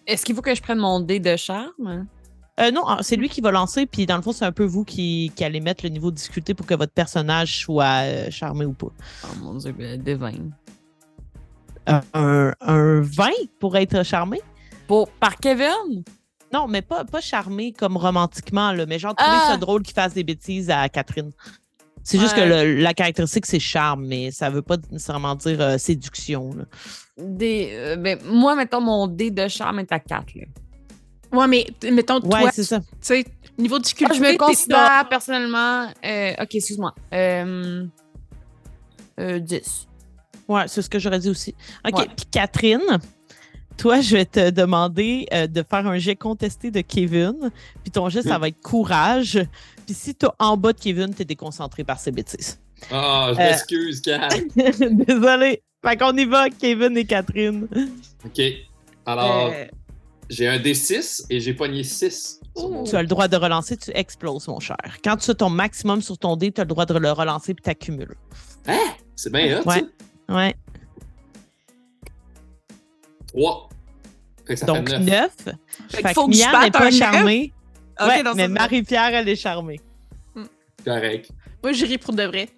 S3: Est-ce qu'il faut que je prenne mon dé de charme?
S1: Euh, non, ah, c'est lui qui va lancer, puis dans le fond, c'est un peu vous qui, qui allez mettre le niveau de difficulté pour que votre personnage soit euh, charmé ou pas.
S3: Oh mon dieu, des 20.
S1: Euh, un, un 20 pour être charmé?
S3: Pour, par Kevin?
S1: Non, mais pas, pas charmé comme romantiquement, là, mais genre trouver
S3: Ah!
S1: ça drôle qu'il fasse des bêtises à Catherine. C'est juste que le- la caractéristique, c'est charme, mais ça veut pas nécessairement dire euh, séduction. là.
S3: Des, euh, ben, moi, mettons, mon dé de charme est à 4. Là.
S2: Ouais, mais mettons,
S1: Ouais,
S2: toi,
S1: c'est
S2: tu
S1: ça.
S2: sais, niveau
S3: Ah,
S2: difficulté,
S3: je me considère personnellement. euh, ok, excuse-moi. Euh, euh, 10.
S1: Ouais, c'est ce que j'aurais dit aussi. OK.
S3: Ouais.
S1: Puis Catherine, toi, je vais te demander euh, de faire un jet contesté de Kevin. Puis ton jet, ça va être courage. Puis si t'es en bas de Kevin, t'es déconcentré par ses bêtises.
S4: Ah, je
S1: Euh.
S4: m'excuse, Kat. *laughs*
S1: Désolé. Fait qu'on y va, Kevin et Catherine.
S4: OK. Alors,
S5: Euh,
S4: j'ai un D6 et j'ai pogné 6.
S1: Tu as le droit de relancer, tu exploses, mon cher. Quand tu as ton maximum sur ton dé, tu as le droit de le relancer puis t'accumules.
S4: C'est bien hot,
S1: Ouais.
S4: ça?
S1: Ouais.
S4: 3. Fait que ça
S1: Donc,
S4: fait 9.
S1: 9.
S5: Fait
S1: Fait
S5: qu'il
S1: que
S5: faut que je
S1: Mia n'est pas charmée.
S5: ok,
S1: ouais,
S5: dans
S1: mais Marie-Pierre, elle est charmée.
S4: Correct.
S2: Moi, j'irai pour de vrai.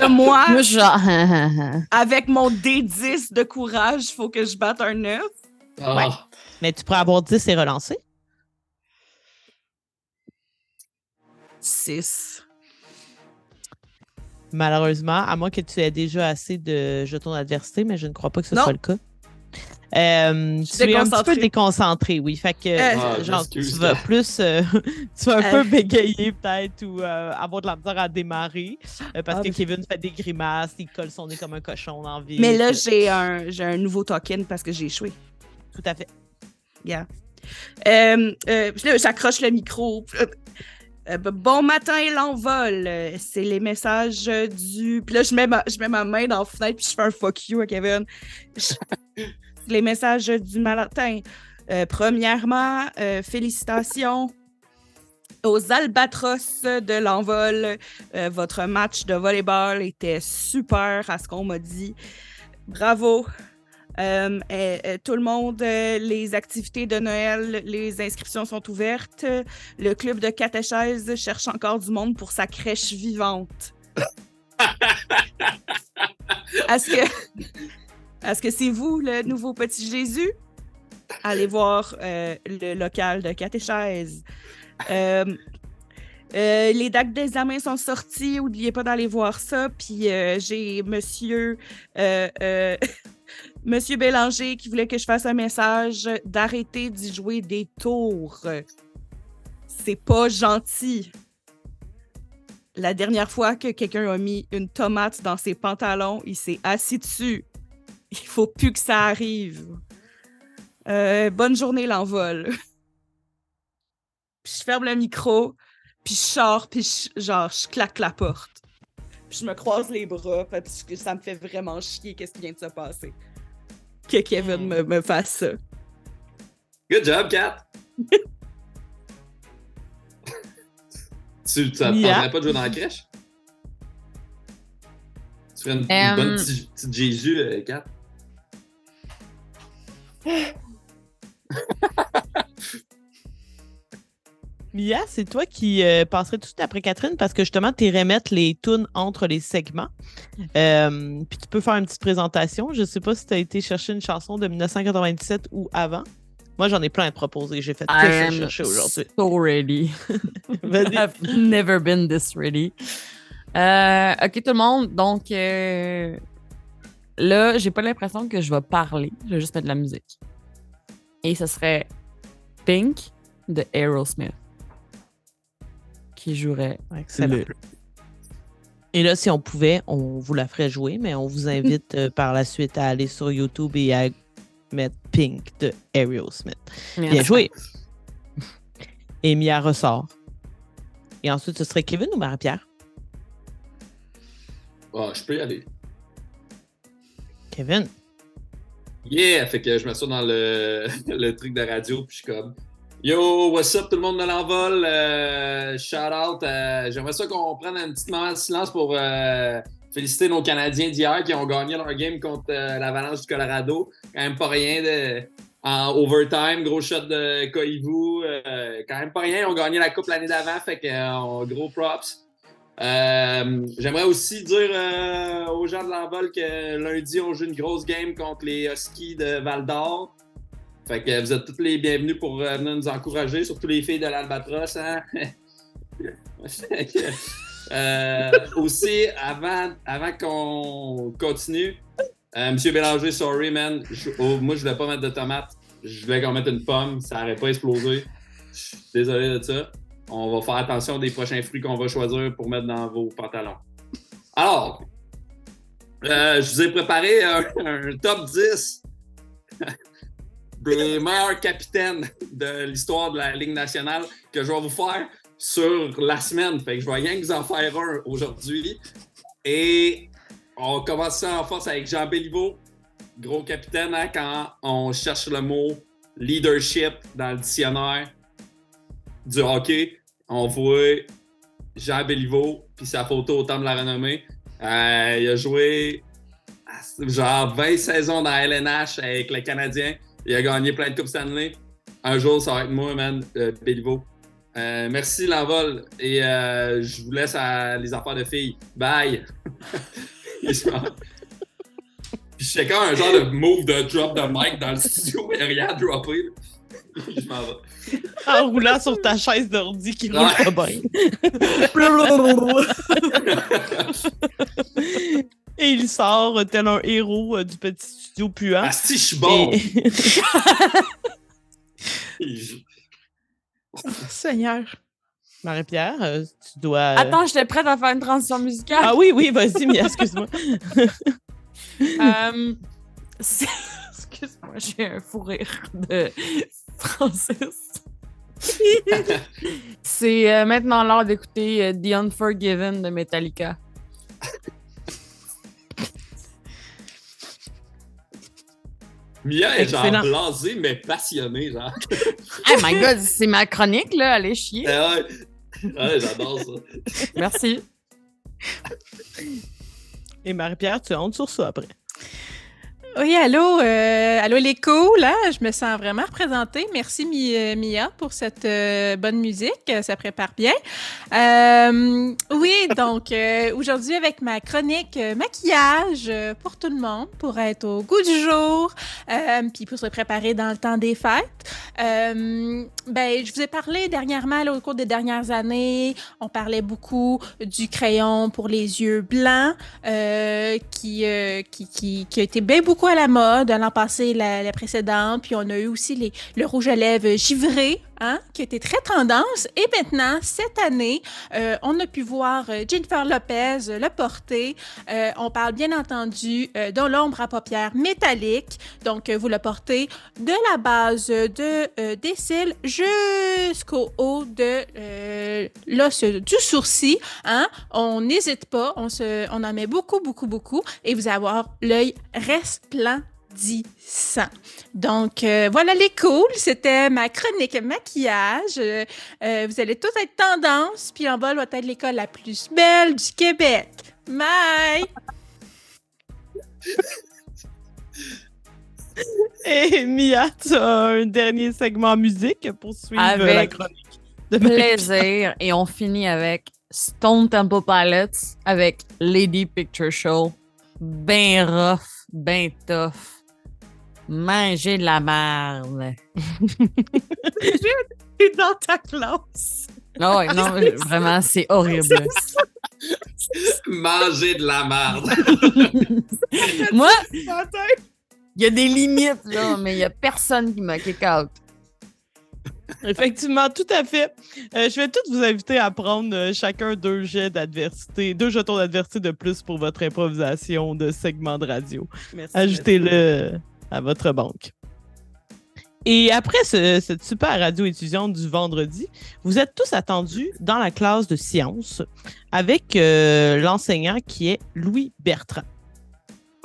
S5: Là, *laughs* moi,
S3: Moi, genre. *laughs*
S5: avec mon D10 de courage, il faut que je batte un 9.
S4: Ah,
S1: Ouais. Mais tu pourrais avoir 10 et relancer.
S5: 6.
S1: Malheureusement, à moins que tu aies déjà assez de jetons d'adversité, mais je ne crois pas que ce
S5: Non.
S1: soit le cas. Euh, tu es un petit peu déconcentré, oui. Fait que,
S5: Euh,
S4: Ah,
S1: genre, tu vas plus, euh, *laughs* tu vas un
S5: Euh.
S1: peu bégayer peut-être ou euh, avoir de la misère à démarrer euh, parce
S5: Ah,
S1: que Kevin fait des grimaces, il colle son nez comme un cochon dans la vie.
S5: Mais là, j'ai un, j'ai un nouveau token parce que j'ai échoué.
S1: Tout à fait.
S5: Yeah. Euh, euh, j'accroche le micro. Euh, bon matin, l'envol. C'est les messages du. Puis là, je mets, ma, je mets ma main dans la fenêtre puis je fais un fuck you à Kevin. *laughs* Les messages du matin. Premièrement, félicitations aux Albatros de l'envol. Votre match de volleyball était super à ce qu'on m'a dit. Bravo. Euh, euh, euh, tout le monde, euh, les activités de Noël, les inscriptions sont ouvertes. Le club de catéchèse cherche encore du monde pour sa crèche vivante. *laughs* Est-ce que est-ce que c'est vous le nouveau petit Jésus? Allez voir euh, le local de catéchèse. Euh, euh, les dates d'examen sont sorties, n'oubliez pas d'aller voir ça. Puis j'ai monsieur Monsieur Bélanger qui voulait que je fasse un message d'arrêter d'y jouer des tours. C'est pas gentil. La dernière fois que quelqu'un a mis une tomate dans ses pantalons, il s'est assis dessus. Il faut plus que ça arrive. Euh, bonne journée, l'envol. puis je ferme le micro, puis je sors, puis je- genre, je claque la porte. Puis je me croise les bras parce que ça me fait vraiment chier qu'est-ce qui vient de se passer. Que Kevin me, me fasse ça.
S4: Good job, Kat. tu tu
S1: Yeah.
S4: pas de jouer dans la crèche? Tu ferais une, une
S3: Euh,
S4: bonne petite, petite Jésus, là, Kat. *laughs*
S1: Mia, c'est toi qui euh, passerais tout de suite après Catherine parce que justement, tu irais mettre les tunes entre les segments. Euh, puis tu peux faire une petite présentation. Je sais pas si tu as été chercher une chanson de 1997 ou avant. Moi, j'en ai plein à te proposer. J'ai fait ça
S3: am
S1: chercher aujourd'hui.
S3: so ready. *laughs* I've never been this ready. Euh, ok, tout le monde. Donc, là, j'ai pas l'impression que je vais parler. Je vais juste mettre de la musique. Et ce serait Pink de Aerosmith qui jouerait.
S1: Excellent.
S3: le-
S1: Et là, si on pouvait, on vous la ferait jouer, mais on vous invite euh, par la suite à aller sur YouTube et à mettre Pink de Aerosmith. Bien joué. Et Mia ressort. Et ensuite, ce serait Kevin ou Marie-Pierre?
S4: Ah, je peux y aller.
S1: Kevin.
S4: Yeah! Fait que je m'assois dans le, *laughs* le truc de radio, puis je suis comme. Yo, what's up tout le monde de l'envol? Euh, shout out. Euh, J'aimerais ça qu'on prenne un petit moment de silence pour euh, féliciter nos Canadiens d'hier qui ont gagné leur game contre l'Avalanche du Colorado. Quand même pas rien de, en overtime, gros shot de Koivu. quand même pas rien, ils ont gagné la coupe l'année d'avant, fait que gros props. J'aimerais aussi dire aux gens de l'envol que lundi, on joue une grosse game contre les Huskies de Val d'Or. Fait que vous êtes tous les bienvenus pour euh, venir nous encourager, surtout les filles de l'Albatros. Hein? *laughs* Euh, aussi, avant, avant qu'on continue, euh, Monsieur Bélanger, sorry man, oh, moi je voulais pas mettre de tomates, je voulais qu'on mette une pomme, ça n'aurait pas explosé. Je suis désolé de ça. On va faire attention des prochains fruits qu'on va choisir pour mettre dans vos pantalons. Alors, euh, je vous ai préparé un top 10 des meilleurs capitaines de l'histoire de la Ligue nationale que je vais vous faire sur la semaine. Fait que je vais rien que vous en faire un aujourd'hui. Et on commence ça en force avec Jean Béliveau, gros capitaine, hein, quand on cherche le mot leadership dans le dictionnaire du hockey. On voit Jean Béliveau puis sa photo au temps de la renommée. Euh, il a joué genre 20 saisons dans la LNH avec le Canadien. Il a gagné plein de Coupes Stanley. Un jour, ça va être moi, man, euh, Béliveau. Euh, merci, l'envol. Et euh, je vous laisse à les affaires de filles. Bye! *laughs* Et je m'en- Puis je fais comme un genre de move de drop de mic dans le studio, mais rien à dropper. Je m'en vais.
S1: En roulant sur ta chaise d'ordi qui roule
S4: Ouais.
S1: pas bien. *laughs* *laughs* Et il sort euh, tel un héros euh, du petit studio puant.
S4: Ah, si, je suis bon!
S1: Et- *laughs*
S4: Je-
S2: Seigneur.
S1: Marie-Pierre, euh, tu dois. euh,
S3: Attends, j'étais prête à faire une transition musicale.
S1: Ah oui, oui, vas-y, Mia, excuse-moi. *laughs* *laughs*
S3: Excuse-moi, j'ai un fou rire de Francis. c'est euh, maintenant l'heure d'écouter euh, The Unforgiven de Metallica.
S4: Mia est genre
S1: Excellent.
S4: blasée, mais passionnée, genre. *laughs*
S3: Oh my god, c'est ma chronique, là, allez chier.
S4: Ah ouais, ouais j'adore ça. *laughs*
S3: Merci.
S1: Et Marie-Pierre, tu as honte sur ça après.
S2: Oui, allô, euh, allô les cool, là, je me sens vraiment représentée. Merci euh, Mia pour cette euh, bonne musique, ça prépare bien. Euh, oui, donc euh, aujourd'hui avec ma chronique maquillage pour tout le monde, pour être au goût du jour, puis pour se préparer dans le temps des fêtes. Ben, je vous ai parlé dernièrement, là, au cours des dernières années, on parlait beaucoup du crayon pour les yeux blancs, qui, qui, qui, qui a été bien beaucoup à la mode l'an passé, la, précédente. Puis on a eu aussi les, le rouge à lèvres givré, hein, qui été très tendance. Et maintenant, cette année, euh, on a pu voir euh, Jennifer Lopez euh, le porter. On parle bien entendu de l'ombre à paupières métallique. Donc, vous le portez de la base de, des cils jusqu'au haut de l'os du sourcil. Hein? On n'hésite pas, on, se, on en met beaucoup, beaucoup, beaucoup, et vous allez avoir l'œil resplendissant. Donc, euh, voilà les cools. C'était ma chronique maquillage. Euh, euh, vous allez tous être tendance, puis en bas va être l'école la plus belle du Québec. Bye! *laughs*
S1: Et Mia, tu as un dernier segment musique pour suivre
S3: Avec
S1: la chronique de.
S3: Plaisir. Et on finit avec Stone Temple Pilots avec Lady Picture Show. Ben rough, ben tough. Manger de la merde. *laughs*
S5: T'es dans ta classe.
S3: Oh, ouais, non, *laughs* vraiment, c'est horrible.
S4: Manger de la merde.
S3: Moi, il y a des limites, là, mais il y a personne qui m'a kick out.
S1: Effectivement, tout à fait. Euh, je vais tous vous inviter à prendre euh, chacun deux jets d'adversité, deux jetons d'adversité de plus pour votre improvisation de segment de radio.
S5: Merci.
S1: Ajoutez-le à votre banque. Et après ce- cette super radio étudiante du vendredi, vous êtes tous attendus dans la classe de sciences avec euh, l'enseignant qui est Louis Bertrand.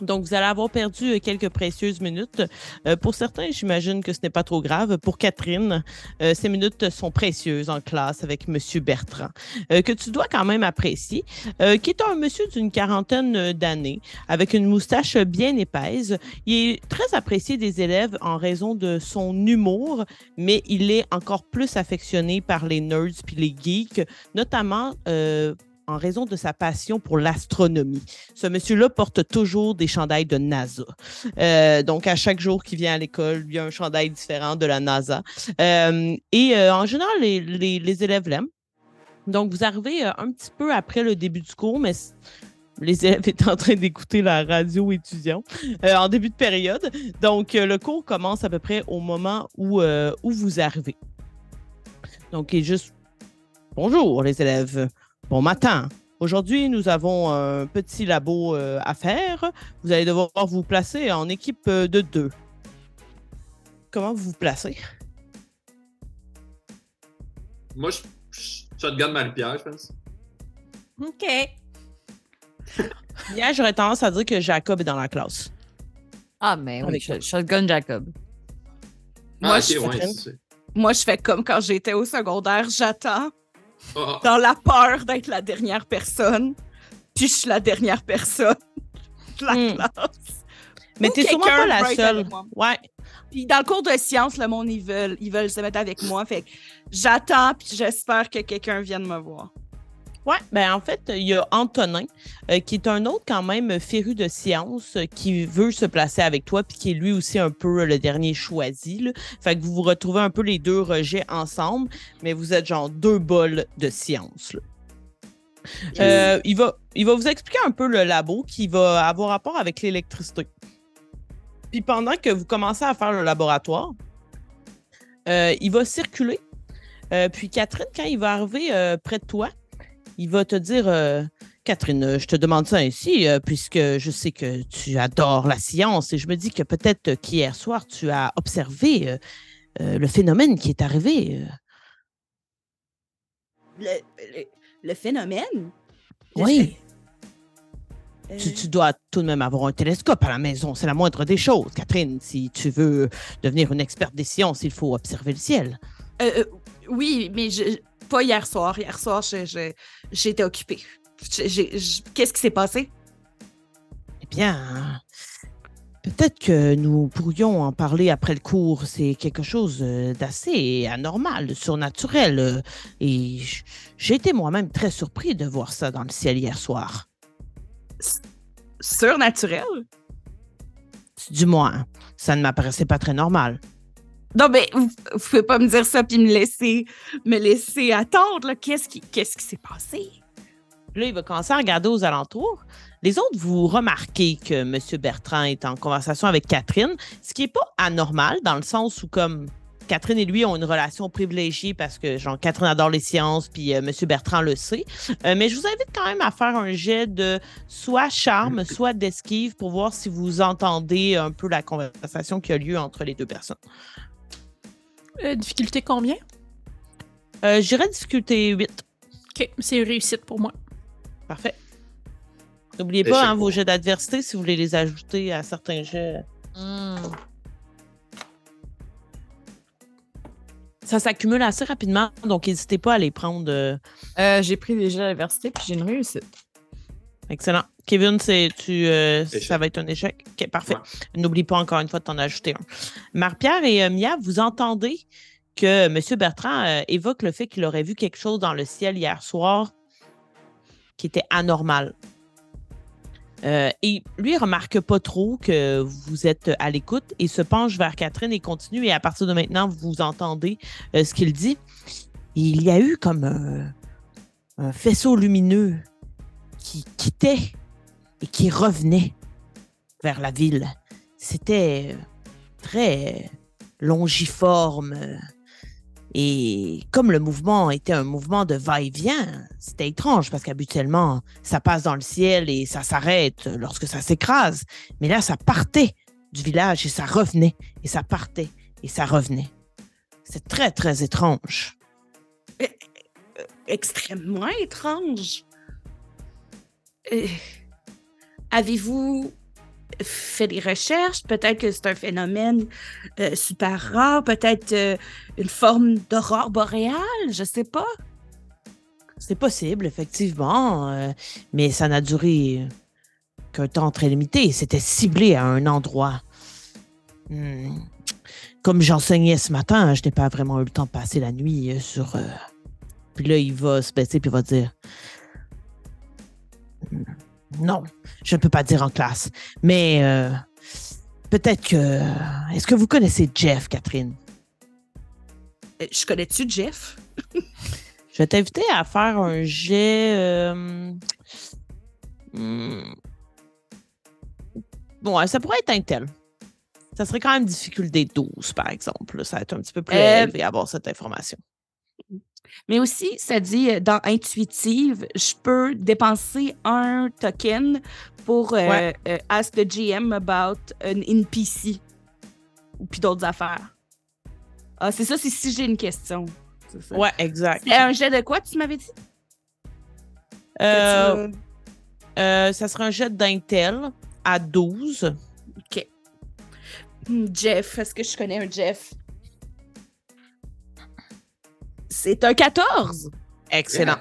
S1: Donc, vous allez avoir perdu euh, quelques précieuses minutes. Euh, pour certains, j'imagine que ce n'est pas trop grave. Pour Catherine, euh, ces minutes sont précieuses en classe avec M. Bertrand, que tu dois quand même apprécier, qui est un monsieur d'une quarantaine d'années, avec une moustache bien épaisse. Il est très apprécié des élèves en raison de son humour, mais il est encore plus affectionné par les nerds puis les geeks, notamment en raison de sa passion pour l'astronomie. Ce monsieur-là porte toujours des chandails de NASA. Euh, donc, à chaque jour qu'il vient à l'école, il y a un chandail différent de la NASA. Euh, et euh, en général, les, les, élèves l'aiment. Donc, vous arrivez un petit peu après le début du cours, mais les élèves *laughs* étaient en train d'écouter la radio étudiant en début de période. Donc, le cours commence à peu près au moment où, vous arrivez. Donc, il est juste Bonjour, les élèves. Bon matin. Aujourd'hui, nous avons un petit labo euh, à faire. Vous allez devoir vous placer en équipe euh, de deux. Comment vous vous placez?
S4: Moi, je, je shotgun Marie-Pierre, je pense.
S2: OK. *laughs*
S1: Hier, j'aurais tendance à dire que Jacob est dans la classe.
S3: Ah, mais oui, shotgun Jacob.
S4: Ah, moi, je fais,
S5: moi, je fais comme quand j'étais au secondaire, j'attends. Dans la peur d'être la dernière personne, puis je suis la dernière personne de la hmm. classe.
S1: Mais t'es sûrement pas la seule. Ouais.
S5: Puis dans le cours de sciences, le monde, ils veulent, ils veulent se mettre avec moi. Fait j'attends, puis j'espère que quelqu'un vienne me voir.
S1: Oui, ben en fait, il y a Antonin, euh, qui est un autre quand même féru de science, euh, qui veut se placer avec toi, puis qui est lui aussi un peu le dernier choisi. Là. Fait que vous vous retrouvez un peu les deux rejets ensemble, mais vous êtes genre deux bols de science. Euh, il, va, il va vous expliquer un peu le labo qui va avoir rapport avec l'électricité. Puis pendant que vous commencez à faire le laboratoire, il va circuler. puis Catherine, quand il va arriver près de toi, il va te dire euh, Catherine, je te demande ça ainsi, euh, puisque je sais que tu adores la science et je me dis que peut-être qu'hier soir, tu as observé euh, le phénomène qui est arrivé.
S5: Le, phénomène?
S1: Oui. Tu, tu, dois tout de même avoir un télescope à la maison. C'est la moindre des choses, Catherine. Si tu veux devenir une experte des sciences, il faut observer le ciel.
S5: oui, mais je, pas hier soir. Hier soir, j'étais occupée. Qu'est-ce qui s'est passé?
S1: Eh bien, peut-être que nous pourrions en parler après le cours. C'est quelque chose euh, d'assez anormal, surnaturel. Et j'ai été moi-même très surpris de voir ça dans le ciel hier soir.
S5: Surnaturel?
S1: Du moins, ça ne m'apparaissait pas très normal.
S5: Non, mais vous, ne pouvez pas me dire ça puis me laisser, me laisser attendre. Qu'est-ce qui qu'est-ce qui s'est passé?
S1: Là, il va commencer à regarder aux alentours. Les autres, vous remarquez que M. Bertrand est en conversation avec Catherine, ce qui n'est pas anormal dans le sens où, comme Catherine et lui ont une relation privilégiée parce que genre, Catherine adore les sciences, puis euh, M. Bertrand le sait. Euh, mais je vous invite quand même à faire un jet de soit charme, soit d'esquive pour voir si vous entendez un peu la conversation qui a lieu entre les deux personnes.
S2: Euh, difficulté combien?
S1: Euh, J'irais difficulté 8.
S2: OK, c'est une réussite pour moi.
S1: Parfait. N'oubliez pas hein, vos jets d'adversité si vous voulez les ajouter à certains jets. Hmm. Ça s'accumule assez rapidement, donc n'hésitez pas à les prendre.
S3: Euh, j'ai pris des jets d'adversité puis j'ai une réussite.
S1: Excellent. Kevin, c'est tu, euh, ça va être un échec. OK, parfait. N'oublie pas encore une fois de t'en ajouter un. Marc-Pierre et euh, Mia, vous entendez que M. Bertrand euh, évoque le fait qu'il aurait vu quelque chose dans le ciel hier soir qui était anormal. et lui, il remarque pas trop que vous êtes à l'écoute et se penche vers Catherine et continue. Et à partir de maintenant, vous entendez ce qu'il dit. Il y a eu comme un faisceau lumineux qui quittait et qui revenait vers la ville. C'était très longiforme. Et comme le mouvement était un mouvement de va-et-vient, c'était étrange parce qu'habituellement, ça passe dans le ciel et ça s'arrête lorsque ça s'écrase. Mais là, ça partait du village et ça revenait, et ça partait et ça revenait. C'est très, très étrange.
S5: Extrêmement étrange. Euh, avez-vous fait des recherches? Peut-être que c'est un phénomène euh, super rare. Peut-être euh, une forme d'aurore boréale. Je sais pas.
S1: C'est possible, effectivement, mais ça n'a duré qu'un temps très limité. C'était ciblé à un endroit. Hmm. Comme j'enseignais ce matin, je n'ai pas vraiment eu le temps de passer la nuit sur. Puis là, il va se baisser puis il va dire. Non, je ne peux pas dire en classe. Mais euh, peut-être que. Est-ce que vous connaissez Jeff, Catherine?
S5: Euh, Je connais-tu Jeff?
S1: Je vais t'inviter à faire un jet. euh, hmm, ça pourrait être un tel. Ça serait quand même difficulté 12, par exemple. Ça va être un petit peu plus
S5: Euh,
S1: élevé à avoir cette information.
S5: Mais aussi, ça dit euh, dans intuitive, je peux dépenser un token pour euh,
S1: Ouais.
S5: euh, ask the GM about an NPC ou puis d'autres affaires. Ah, c'est ça, c'est si j'ai une question. C'est ça.
S1: Ouais, exact.
S5: C'est un jet de quoi, tu m'avais dit?
S1: Euh,
S5: tu
S1: ça serait un jet d'Intel à 12.
S5: veux- OK. Hmm, Jeff, est-ce que je connais un Jeff? C'est un 14!
S1: Excellent.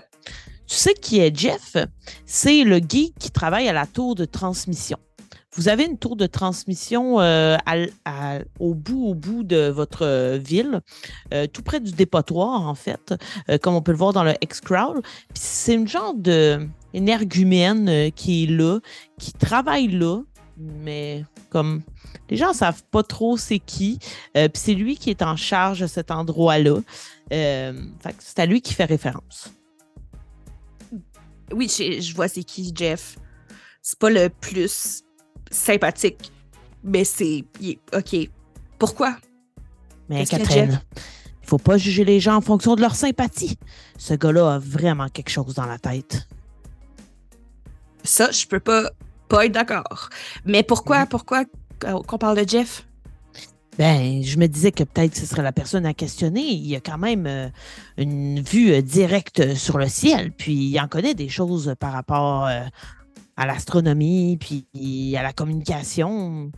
S1: Tu sais qui est Jeff? C'est le geek qui travaille à la tour de transmission. Vous avez une tour de transmission euh, à l- à- au bout, au bout de votre euh, ville, euh, tout près du dépotoir, en fait, euh, comme on peut le voir dans le. Puis c'est une genre de énergumène euh, qui est là, qui travaille là, mais comme les gens savent pas trop c'est qui. Euh, puis c'est lui qui est en charge de cet endroit-là. Euh, c'est à lui qui fait référence.
S5: Oui, je, je vois c'est qui, Jeff. C'est pas le plus sympathique, mais c'est. OK. Pourquoi?
S1: Mais Catherine, il faut pas juger les gens en fonction de leur sympathie. Ce gars-là a vraiment quelque chose dans la tête.
S5: Ça, je peux pas, pas être d'accord. Mais pourquoi, pourquoi qu'on qu'on parle de Jeff?
S1: Ben, je me disais que peut-être ce serait la personne à questionner. Il a quand même euh, une vue euh, directe sur le ciel, puis il en connaît des choses par rapport euh, à l'astronomie, puis à la communication.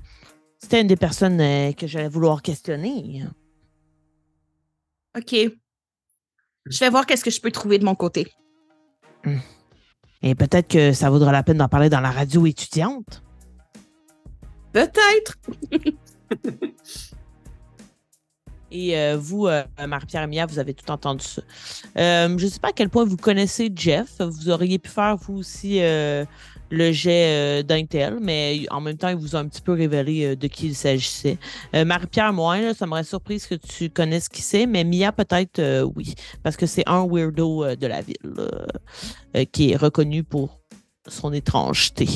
S1: C'était une des personnes euh, que j'allais vouloir questionner.
S5: OK. Je vais voir qu'est-ce que je peux trouver de mon côté.
S1: Et peut-être que ça vaudra la peine d'en parler dans la radio étudiante.
S5: Peut-être. *laughs*
S1: Et euh, vous, euh, Marie-Pierre et Mia, vous avez tout entendu ça. Euh, je ne sais pas à quel point vous connaissez Jeff. Vous auriez pu faire, vous aussi, le jet d'Intel, mais en même temps, il vous a un petit peu révélé de qui il s'agissait. Marie-Pierre, moi, là, ça m'aurait surprise que tu connaisses qui c'est, mais Mia, peut-être, oui, parce que c'est un weirdo de la ville qui est reconnu pour son étrangeté.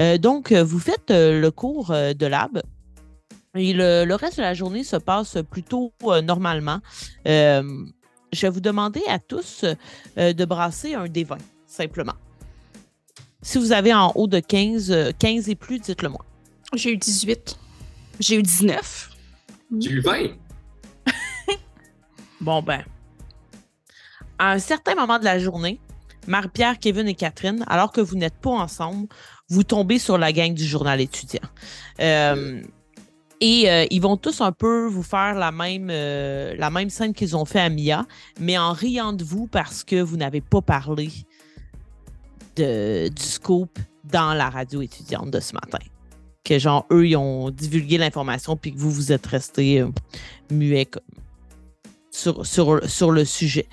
S1: Euh, donc, euh, vous faites euh, le cours euh, de lab. Et le, le reste de la journée se passe plutôt euh, normalement. Euh, je vais vous demander à tous euh, de brasser un des 20, simplement. Si vous avez en haut de 15, euh, 15 et plus, dites-le moi.
S2: J'ai eu 18.
S5: J'ai eu 19.
S4: J'ai eu 20. *laughs*
S1: Bon, ben. À un certain moment de la journée, Marie-Pierre, Kevin et Catherine, alors que vous n'êtes pas ensemble, vous tombez sur la gang du journal étudiant. Euh, et euh, ils vont tous un peu vous faire la même, euh, la même scène qu'ils ont fait à Mia, mais en riant de vous parce que vous n'avez pas parlé de, du scoop dans la radio étudiante de ce matin. Que genre, eux, ils ont divulgué l'information puis que vous, vous êtes sur, sur, sur le sujet.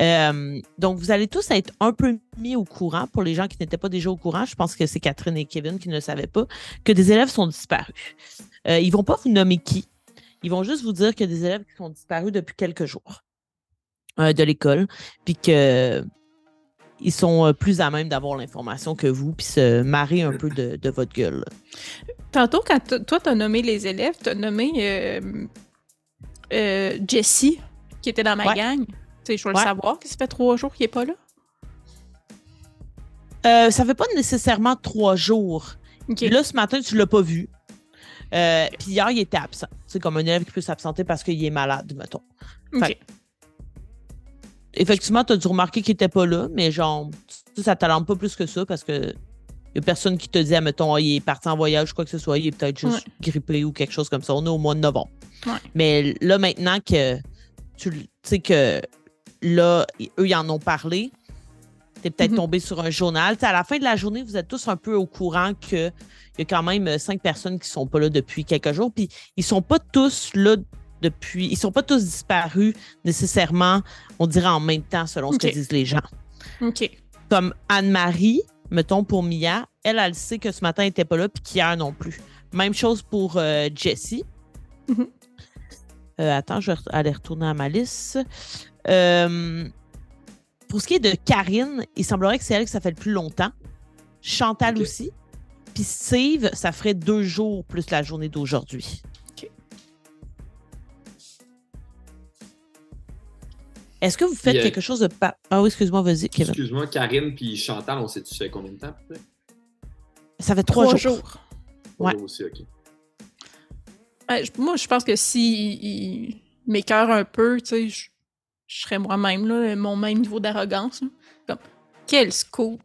S1: Euh, donc, vous allez tous être un peu mis au courant pour les gens qui n'étaient pas déjà au courant. Je pense que c'est Catherine et Kevin qui ne le savaient pas, que des élèves sont disparus. Euh, ils vont pas vous nommer qui. Ils vont juste vous dire qu'il y a des élèves qui sont disparus depuis quelques jours euh, de l'école, puis que ils sont plus à même d'avoir l'information que vous, puis se marrer un peu de, de votre gueule.
S2: Tantôt, quand toi, t'as nommé les élèves, t'as nommé euh, euh, Jessie, qui était dans ma
S1: Ouais.
S2: gang. Tu sais, je
S1: Ouais.
S2: le savoir, que ça fait trois jours qu'il est pas là.
S1: Euh, ça fait pas nécessairement trois jours. Là, ce matin, tu l'as pas vu. Euh, puis hier, il était absent. C'est comme un élève qui peut s'absenter parce qu'il est malade, mettons.
S2: OK.
S1: fait- Effectivement, tu as dû remarquer qu'il était pas là, mais genre, ça, t'alarme pas plus que ça parce que Il n'y a personne qui te dit, ah, il est parti en voyage, quoi que ce soit, il est peut-être juste grippé ou quelque chose comme ça. On est au mois de novembre.
S2: Ouais.
S1: Mais là, maintenant que tu sais que là, eux, ils en ont parlé, tu es peut-être
S2: Mhm.
S1: tombé sur un journal. À la fin de la journée, vous êtes tous un peu au courant qu'il y a quand même euh, cinq personnes qui sont pas là depuis quelques jours. Puis ils sont pas tous là depuis. Ils sont pas tous disparus nécessairement, on dirait en même temps, selon ce que disent les gens.
S2: OK.
S1: Comme Anne-Marie, mettons pour Mia, elle, elle sait que ce matin, elle n'était pas là, puis qu'hier non plus. Même chose pour euh, Jessie.
S2: Mhm.
S1: Euh, attends, je vais aller retourner à ma liste. Euh, pour ce qui est de Karine, il semblerait que c'est elle que ça fait le plus longtemps. Chantal aussi. Puis Steve, ça ferait deux jours plus la journée d'aujourd'hui.
S2: Ok.
S1: Est-ce que vous faites
S4: Puis, euh,
S1: quelque chose de... pa- Ah oui, excuse-moi, vas-y, Kevin.
S4: Excuse-moi, Karine puis Chantal, on sait-tu ça fait combien de temps? peut-être?
S1: Ça fait trois,
S2: Trois
S1: jours.
S2: jours.
S1: Ouais.
S4: Aussi, ok.
S2: Ouais, je- moi, je pense que si il m'écœure un peu, tu sais, je, je serais moi-même, là, mon même niveau d'arrogance. Comme, quel scoop!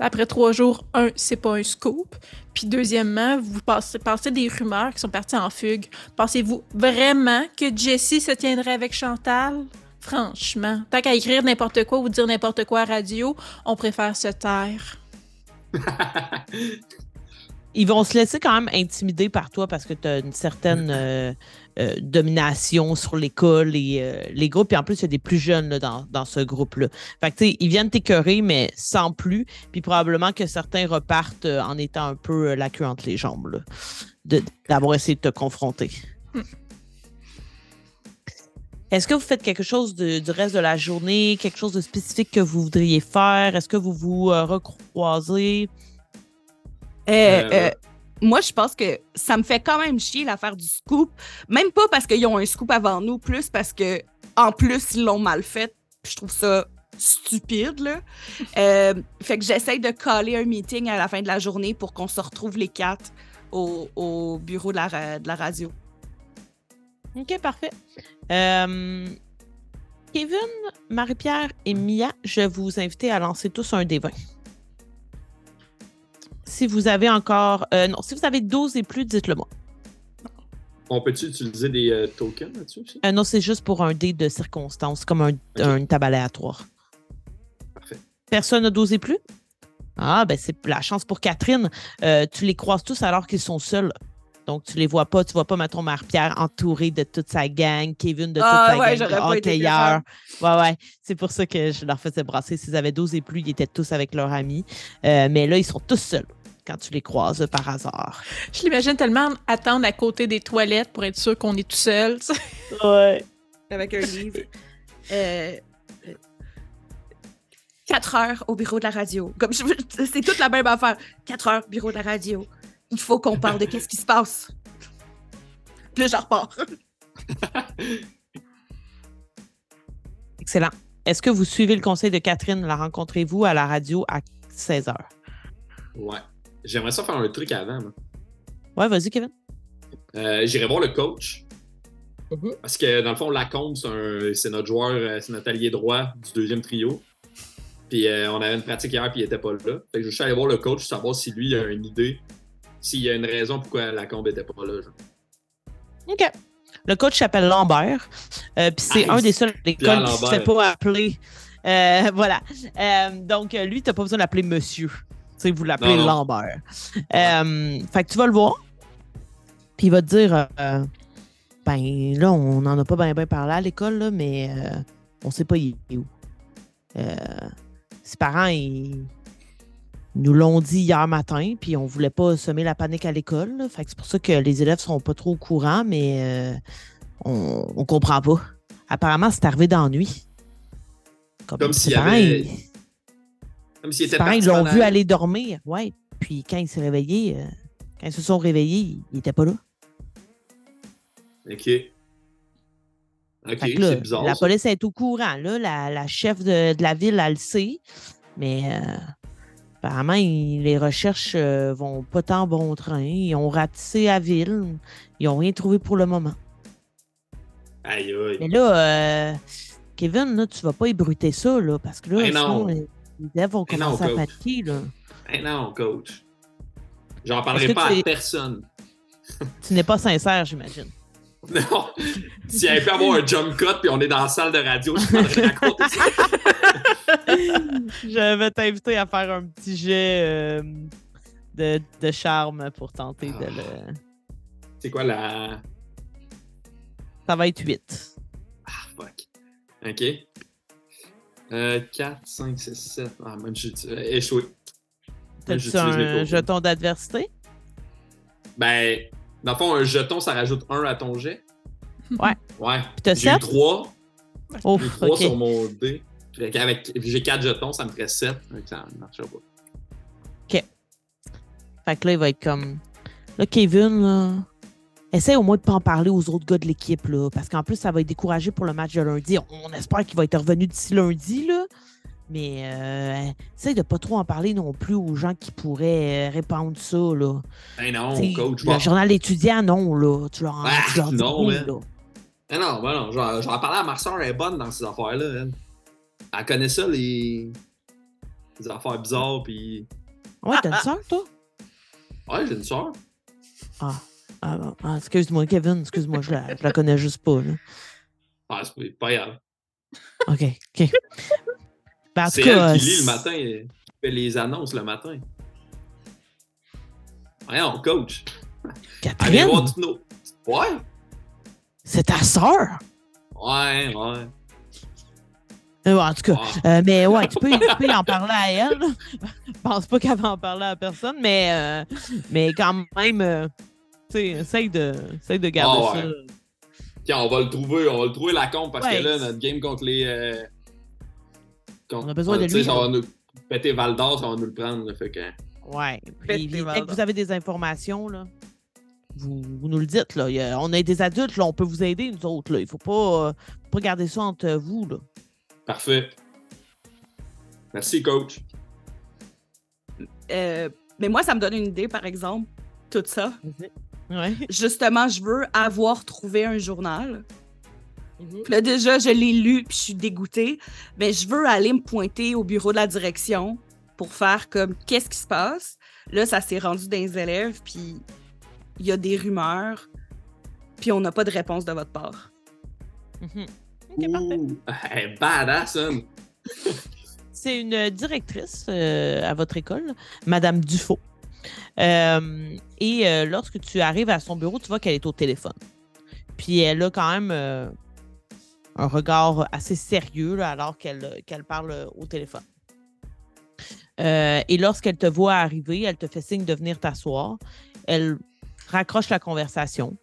S2: Après trois jours, un, c'est pas un scoop. Puis deuxièmement, vous passez, passez des rumeurs qui sont parties en fugue. Pensez-vous vraiment que Jessie se tiendrait avec Chantal? Franchement, tant qu'à écrire n'importe quoi ou dire n'importe quoi à radio, on préfère se taire. *laughs*
S1: ils vont se laisser quand même intimider par toi parce que tu as une certaine euh, euh, domination sur l'école et euh, les groupes. Et en plus, il y a des plus jeunes là, dans, dans ce groupe-là. Fait que, tu sais, ils viennent t'écœurer, mais sans plus. Puis probablement que certains repartent en étant un peu la queue entre les jambes, d'avoir essayé de te confronter.
S2: Hmm.
S1: Est-ce que vous faites quelque chose de- du reste de la journée, quelque chose de spécifique que vous voudriez faire? Est-ce que vous vous recroisez?
S5: Euh,
S4: Euh,
S5: euh, moi, je pense que ça me fait quand même chier l'affaire du scoop. Même pas parce qu'ils ont un scoop avant nous, plus parce que en plus, ils l'ont mal fait. Je trouve ça stupide, là. *laughs* Euh, fait que j'essaye de caler un meeting à la fin de la journée pour qu'on se retrouve les quatre au, au bureau de la, ra- de la radio.
S1: OK, parfait. Euh, Kevin, Marie-Pierre et Mia, je vous invite à lancer tous un 20. Si vous avez encore. euh, non, si vous avez 12 et plus, dites-le moi.
S4: On peut-tu utiliser des euh, tokens là-dessus aussi?
S1: Euh, non, c'est juste pour un dé de circonstance, comme un, un tab aléatoire.
S4: Parfait.
S1: Personne n'a 12 et plus? Ah, ben c'est la chance pour Catherine. Euh, tu les croises tous alors qu'ils sont seuls. Donc, tu les vois pas. Tu vois pas, mettons, Marie-Pierre entourée de toute sa gang, Kevin de toute
S5: Ah,
S1: sa
S5: ouais,
S1: gang de hockeyeurs. Ouais, ouais. C'est pour ça que je leur faisais brasser. S'ils avaient 12 et plus, ils étaient tous avec leurs amis. Euh, mais là, ils sont tous seuls quand tu les croises par hasard.
S2: Je l'imagine tellement attendre à côté des toilettes pour être sûr qu'on est tout seul.
S1: Ouais.
S5: Avec un livre. Euh, *laughs* euh, Quatre heures au bureau de la radio. Comme je- c'est toute la même affaire. Quatre heures, bureau de la radio. Il faut qu'on parle de *laughs* qu'est-ce qui se passe. Puis là, je repars. *laughs*
S1: Excellent. Est-ce que vous suivez le conseil de Catherine? La rencontrez-vous à la radio à 16 h?
S4: Ouais. J'aimerais ça faire un truc avant. moi.
S1: Ouais, vas-y, Kevin.
S4: Euh, J'irai voir le coach.
S1: Mhm.
S4: Parce que dans le fond, Lacombe, c'est notre joueur, euh, c'est notre allié droit du deuxième trio. Puis euh, on avait une pratique hier, puis il était pas là. Fait que je suis allé voir le coach, savoir si lui a une idée, s'il y a une raison pourquoi Lacombe était pas là. genre.
S1: OK. Le coach s'appelle Lambert. Euh, Puis c'est
S4: Nice.
S1: un des seuls à l'école qui se fait
S4: Lambert.
S1: pas appeler. Euh, *laughs* voilà. Euh, donc, lui, tu n'as pas besoin d'appeler monsieur. Tu sais, vous l'appelez. Lambert. Euh, fait que tu vas le voir. Puis il va te dire euh, Ben là, on n'en a pas bien parlé à l'école, mais euh, on sait pas il est où. Euh, ses parents, ils nous l'ont dit hier matin, puis on voulait pas semer la panique à l'école. là. Fait que c'est pour ça que les élèves sont pas trop au courant, mais euh, on, on comprend pas. Apparemment, c'est arrivé d'ennui.
S4: Comme
S1: ses
S4: s'il y avait- Comme s'il était
S1: ils l'ont vu aller dormir. Ouais. Puis quand il s'est réveillé, euh, quand ils se sont réveillés, il était pas là.
S4: Ok. Ok, c'est bizarre.
S1: la
S4: ça.
S1: police est au courant. Là, la, la chef de, de la ville, elle le sait. Mais euh, apparemment, il- les recherches euh, vont pas tant bon train. Ils ont ratissé la ville. Ils n'ont rien trouvé pour le moment.
S4: Aïe, aïe.
S1: Mais là, euh, Kevin, là, tu vas pas ébruter ça, là, parce que là,
S4: Ben non.
S1: sinon, les élèves vont
S4: Ben non,
S1: commencer à paniquer. Là.
S4: Non, coach. J'en parlerai pas à personne. *laughs*
S1: Tu n'es pas sincère, j'imagine.
S4: Non. S'il y avait pu avoir un jump cut puis on est dans la salle de radio, je pourrais raconter ça.
S1: Je vais t'inviter à faire un petit jet euh, de, de charme pour tenter de le.
S4: C'est quoi la.
S1: Ça va être 8.
S4: Ah, fuck. Ok. Euh, 4, 5, 6, 7. Ah, même j'ai euh, échoué.
S1: T'as-tu un jeton d'adversité?
S4: Ben, dans le fond, un jeton, ça rajoute 1 à ton jet.
S1: Ouais.
S4: Ouais.
S1: Puis t'as
S4: J'ai eu
S1: 7?
S4: 3.
S1: Ouf,
S4: J'ai 3
S1: ok.
S4: sur mon dé. Qu'avec- J'ai 4 jetons, ça me ferait 7. Donc ça ne marchera pas.
S1: Fait que là, il va être comme. Là, Kevin, là. Essaye au moins de pas en parler aux autres gars de l'équipe, là. Parce qu'en plus, ça va être découragé pour le match de lundi. On, espère qu'il va être revenu d'ici lundi, là. Mais euh, essaye de pas trop en parler non plus aux gens qui pourraient euh, répandre ça, là.
S4: Ben non,
S1: T'sais,
S4: coach.
S1: Le
S4: bon.
S1: journal étudiant, non, là. Tu leur, en-
S4: Ah,
S1: tu leur dis
S4: non,
S1: oui, là.
S4: Ben non, ben non. J'en j'en parlais à ma soeur, elle est bonne dans ces affaires-là. Elle, elle connaît ça, les... les affaires bizarres. Puis.
S1: Ouais, t'as une soeur, toi?
S4: Ouais, j'ai une soeur.
S1: Ah, ah, ah, excuse-moi, Kevin, excuse-moi, je la, je la connais juste pas, là.
S4: Ah, c'est pas- grave.
S1: OK, OK. Ben, en tout
S4: C'est
S1: cas,
S4: elle qui lit le matin, qui fait les annonces le matin. Voyons, coach. Allez
S1: Catherine,
S4: voir toutes nos. Ouais,
S1: c'est ta sœur?
S4: ouais, ouais.
S1: Euh, en tout cas,
S4: ouais.
S1: euh, mais ouais, tu peux, tu peux en parler à elle. Je pense pas qu'elle va en parler à personne, mais, euh, mais quand même, euh, essaye de, essaye de garder
S4: Ah ouais.
S1: ça.
S4: Tiens, on va le trouver, on va le trouver la compte parce
S1: Ouais.
S4: que là, notre game contre les. euh, contre-
S1: On a besoin de
S4: tu sais,
S1: lui,
S4: Ça va nous péter Val d'Or, ça va nous le prendre. là, fait que.
S1: Ouais. Puis, dès que vous avez des informations, là, vous, vous nous le dites. Là. A- on est des adultes, là, on peut vous aider, nous autres. Là. Il faut pas, euh, faut pas garder ça entre vous. Là.
S4: Parfait. Merci, coach.
S5: Euh, mais moi, ça me donne une idée, par exemple, tout ça.
S1: Ouais.
S5: Justement, je veux avoir trouvé un journal. Puis Là, déjà, je l'ai lu, puis je suis dégoûtée. Mais je veux aller me pointer au bureau de la direction pour faire comme qu'est-ce qui se passe? Là, ça s'est rendu dans les élèves, puis il y a des rumeurs, puis on n'a pas de réponse de votre part.
S1: Mhm. OK, parfait.
S4: Ouh, *laughs* hey, badass, hein?
S1: C'est une directrice euh, à votre école, Madame Dufaux. Euh, et euh, lorsque tu arrives à son bureau, tu vois qu'elle est au téléphone. Puis elle a quand même euh, un regard assez sérieux alors qu'elle parle au téléphone. Et lorsqu'elle te voit arriver, elle te fait signe de venir t'asseoir. Elle raccroche la conversation.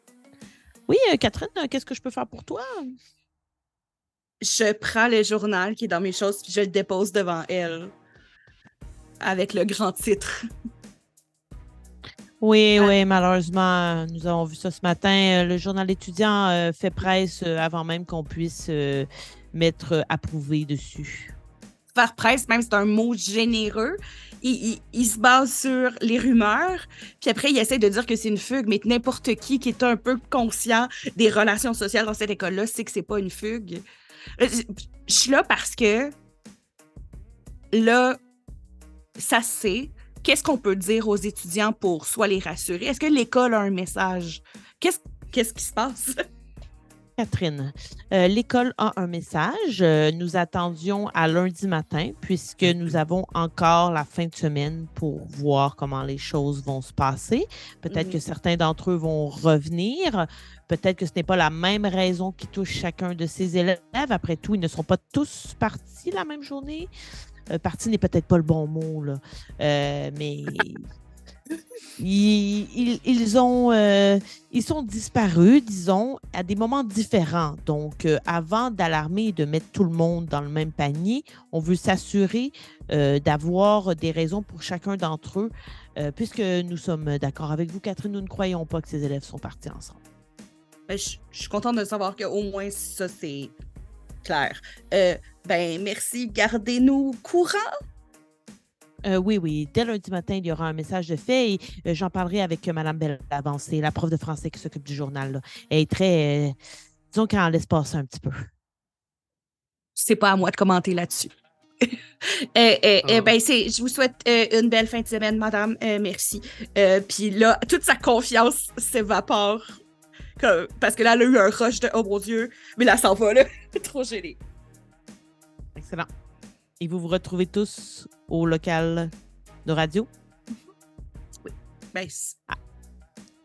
S1: Oui, Catherine, qu'est-ce que je peux faire pour toi?
S5: Je prends le journal qui est dans mes choses, puis je le dépose devant elle. Avec le grand titre.
S1: Oui,
S5: Ah.
S1: oui, malheureusement, nous avons vu ça ce matin. Euh, Le journal étudiant euh, fait presse euh, avant même qu'on puisse euh, mettre approuvé dessus.
S5: faire presse, même c'est un mot généreux. Il, il- il se base sur les rumeurs, puis après, il essaie de dire que c'est une fugue, mais n'importe qui qui est un peu conscient des relations sociales dans cette école-là sait que c'est pas une fugue. Je je suis là parce que là, ça se sait. Qu'est-ce qu'on peut dire aux étudiants pour soit les rassurer? Est-ce que l'école a un message? Qu'est-ce qu'est-ce qui se passe? *laughs*
S1: Catherine, euh, l'école a un message. Euh, nous attendions à lundi matin puisque nous avons encore la fin de semaine pour voir comment les choses vont se passer. Peut-être
S5: Mhm.
S1: que certains d'entre eux vont revenir. Peut-être que ce n'est pas la même raison qui touche chacun de ces élèves. Après tout, ils ne seront pas tous partis la même journée. Parti n'est peut-être pas le bon mot, là. Euh, mais ils, ils- ils ont, euh, ils sont disparus, disons, à des moments différents. Donc, euh, avant d'alarmer et de mettre tout le monde dans le même panier, on veut s'assurer d'avoir des raisons pour chacun d'entre eux. Puisque nous sommes d'accord avec vous, Catherine, nous ne croyons pas que ces élèves sont partis ensemble.
S5: Ben, je suis contente de savoir qu'au moins ça, c'est clair. Ben, merci. Gardez-nous courant.
S1: Euh, oui, oui. Dès lundi matin, il y aura un message de fait et euh, j'en parlerai avec euh, Mme Bellavance, c'est la prof de français qui s'occupe du journal. là. Elle est très. euh, disons qu'elle en laisse passer un petit peu.
S5: C'est pas à moi de commenter là-dessus. *laughs* Eh, eh, eh
S4: Ah.
S5: ben, c'est, je vous souhaite euh, une belle fin de semaine, madame. Euh, merci. Euh, Puis là, toute sa confiance s'évapore. Comme- Parce que là, elle a eu un rush de oh mon Dieu, mais là, ça s'en va, là. *laughs* Trop gênée.
S1: Excellent. Et vous vous retrouvez tous au local de radio?
S5: Ben, c-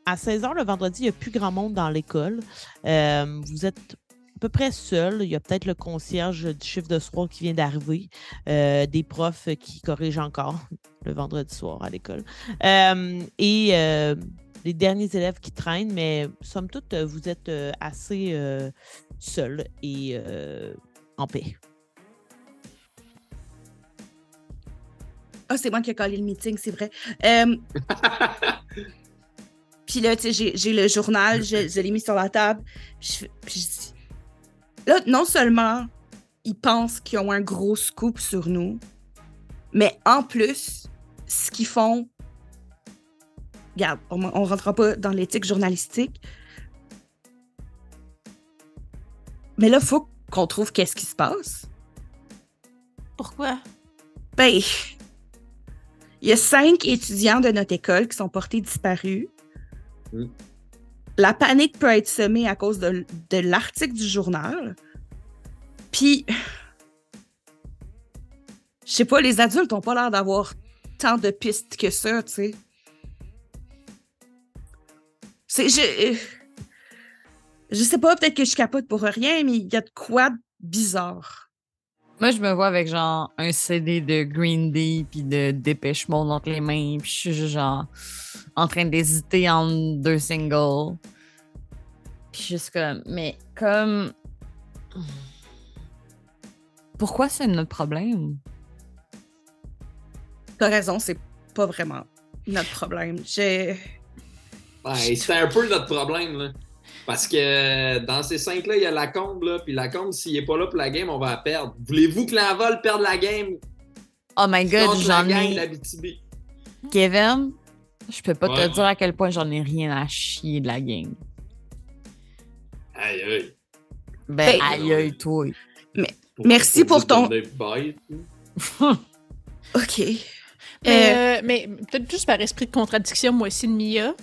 S1: À 16h le vendredi, il n'y a plus grand monde dans l'école. Euh, vous êtes à peu près seul. Il y a peut-être le concierge du chiffre de soir qui vient d'arriver, euh, des profs qui corrigent encore *laughs* le vendredi soir à l'école. Euh, et les derniers élèves qui traînent, mais somme toute, vous êtes assez seul et en paix.
S5: Ah, c'est moi qui ai collé le meeting, c'est vrai. Euh, *laughs* Puis là, tu sais, j'ai- le journal, je, je l'ai mis sur la table. Puis je, puis je dis- là, non seulement ils pensent qu'ils ont un gros scoop sur nous, mais en plus, ce qu'ils font. Regarde, on ne rentrera pas dans l'éthique journalistique. Mais là, il faut qu'on trouve qu'est-ce qui se passe.
S2: Pourquoi?
S5: Ben, il y a cinq étudiants de notre école qui sont portés disparus.
S4: Mm.
S5: La panique peut être semée à cause de, de l'article du journal. Puis, je sais pas, les adultes n'ont pas l'air d'avoir tant de pistes que ça, tu sais. C'est, je, je sais pas, peut-être que je capote pour rien, mais il y a de quoi de bizarre.
S3: Moi, je me vois avec genre un CD de Green Day puis de Dépêche Mode entre les mains, puis je suis juste genre en train d'hésiter entre deux singles. Puis juste comme, mais comme. Pourquoi c'est notre problème?
S5: T'as raison, c'est pas vraiment notre problème. J'ai.
S4: Ouais, c'était un peu notre problème, là. Parce que dans ces cinq-là, il y a la combe, là. Puis la combe, s'il est pas là pour la game, on va la perdre. Voulez-vous que l'envol perde la game?
S3: Oh my god, j'en ai. Kevin, je peux pas
S4: Ouais.
S3: te dire à quel point j'en ai rien à chier de la game.
S4: Aïe, aïe.
S3: Ben,
S5: Hey.
S3: aïe, aïe, toi.
S5: Merci pour
S4: dire
S5: ton-
S4: de Dave Bye.
S5: OK.
S2: Mais,
S5: Euh,
S2: euh, mais peut-être juste par esprit de contradiction, moi aussi, de Mia.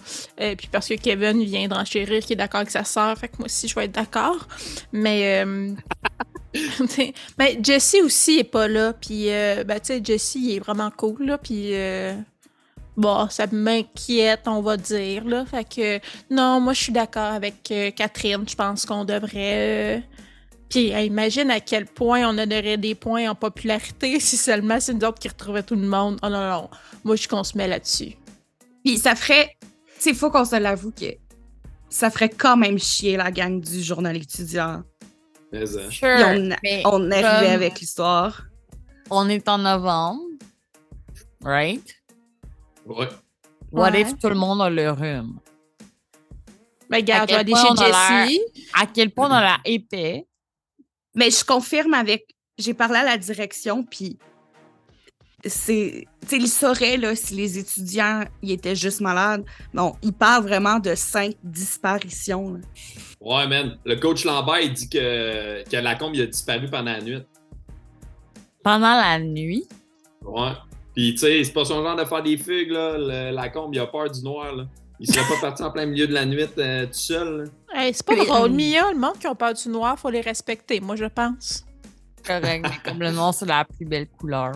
S2: Euh, puis parce que Kevin vient de renchérir qu'il est d'accord avec sa sœur, fait que moi aussi, je vais être d'accord. Mais, euh, *laughs* mais Jesse aussi est pas là. Puis, euh, ben, tu sais, Jesse, il est vraiment cool, là. Puis, bon, ça m'inquiète, on va dire, là. Fait que, non, moi, je suis d'accord avec Catherine. Je pense qu'on devrait. Puis imagine à quel point on aurait des points en popularité *laughs* si seulement c'est nous autres qui retrouvaient tout le monde. Oh non, non. Moi, je qu'on se met là-dessus.
S5: Puis ça ferait. Sais, faut qu'on se l'avoue que ça ferait quand même chier la gang du journal étudiant.
S4: Mais, euh,
S3: Sure,
S5: on,
S3: mais
S5: on arrivait
S3: comme-
S5: avec l'histoire.
S3: on est en novembre, right?
S4: ouais.
S3: What
S5: Ouais.
S3: if tout le monde a le rhume?
S2: Ben, regarde,
S3: À quel
S2: chez
S3: point on a. À quel point on a la épais?
S5: Mais je confirme avec. J'ai parlé à la direction, puis c'est. Tu sais, ils sauraient, là, si les étudiants ils étaient juste malades. Non, ils parlent vraiment de cinq disparitions. là.
S4: Ouais, man. Le coach Lambert, il dit que, que la combe, il a disparu pendant la nuit.
S3: Pendant la nuit?
S4: Ouais. Puis, tu sais, c'est pas son genre de faire des fugues, là. Le- la combe, il a peur du noir, là. Il serait pas parti en plein milieu de la nuit euh, tout seul.
S2: Hey, c'est pas drôle. Mia, le monde qui ont peur du noir, faut les respecter, moi, je pense.
S3: Correct, mais comme le noir, c'est la plus belle couleur.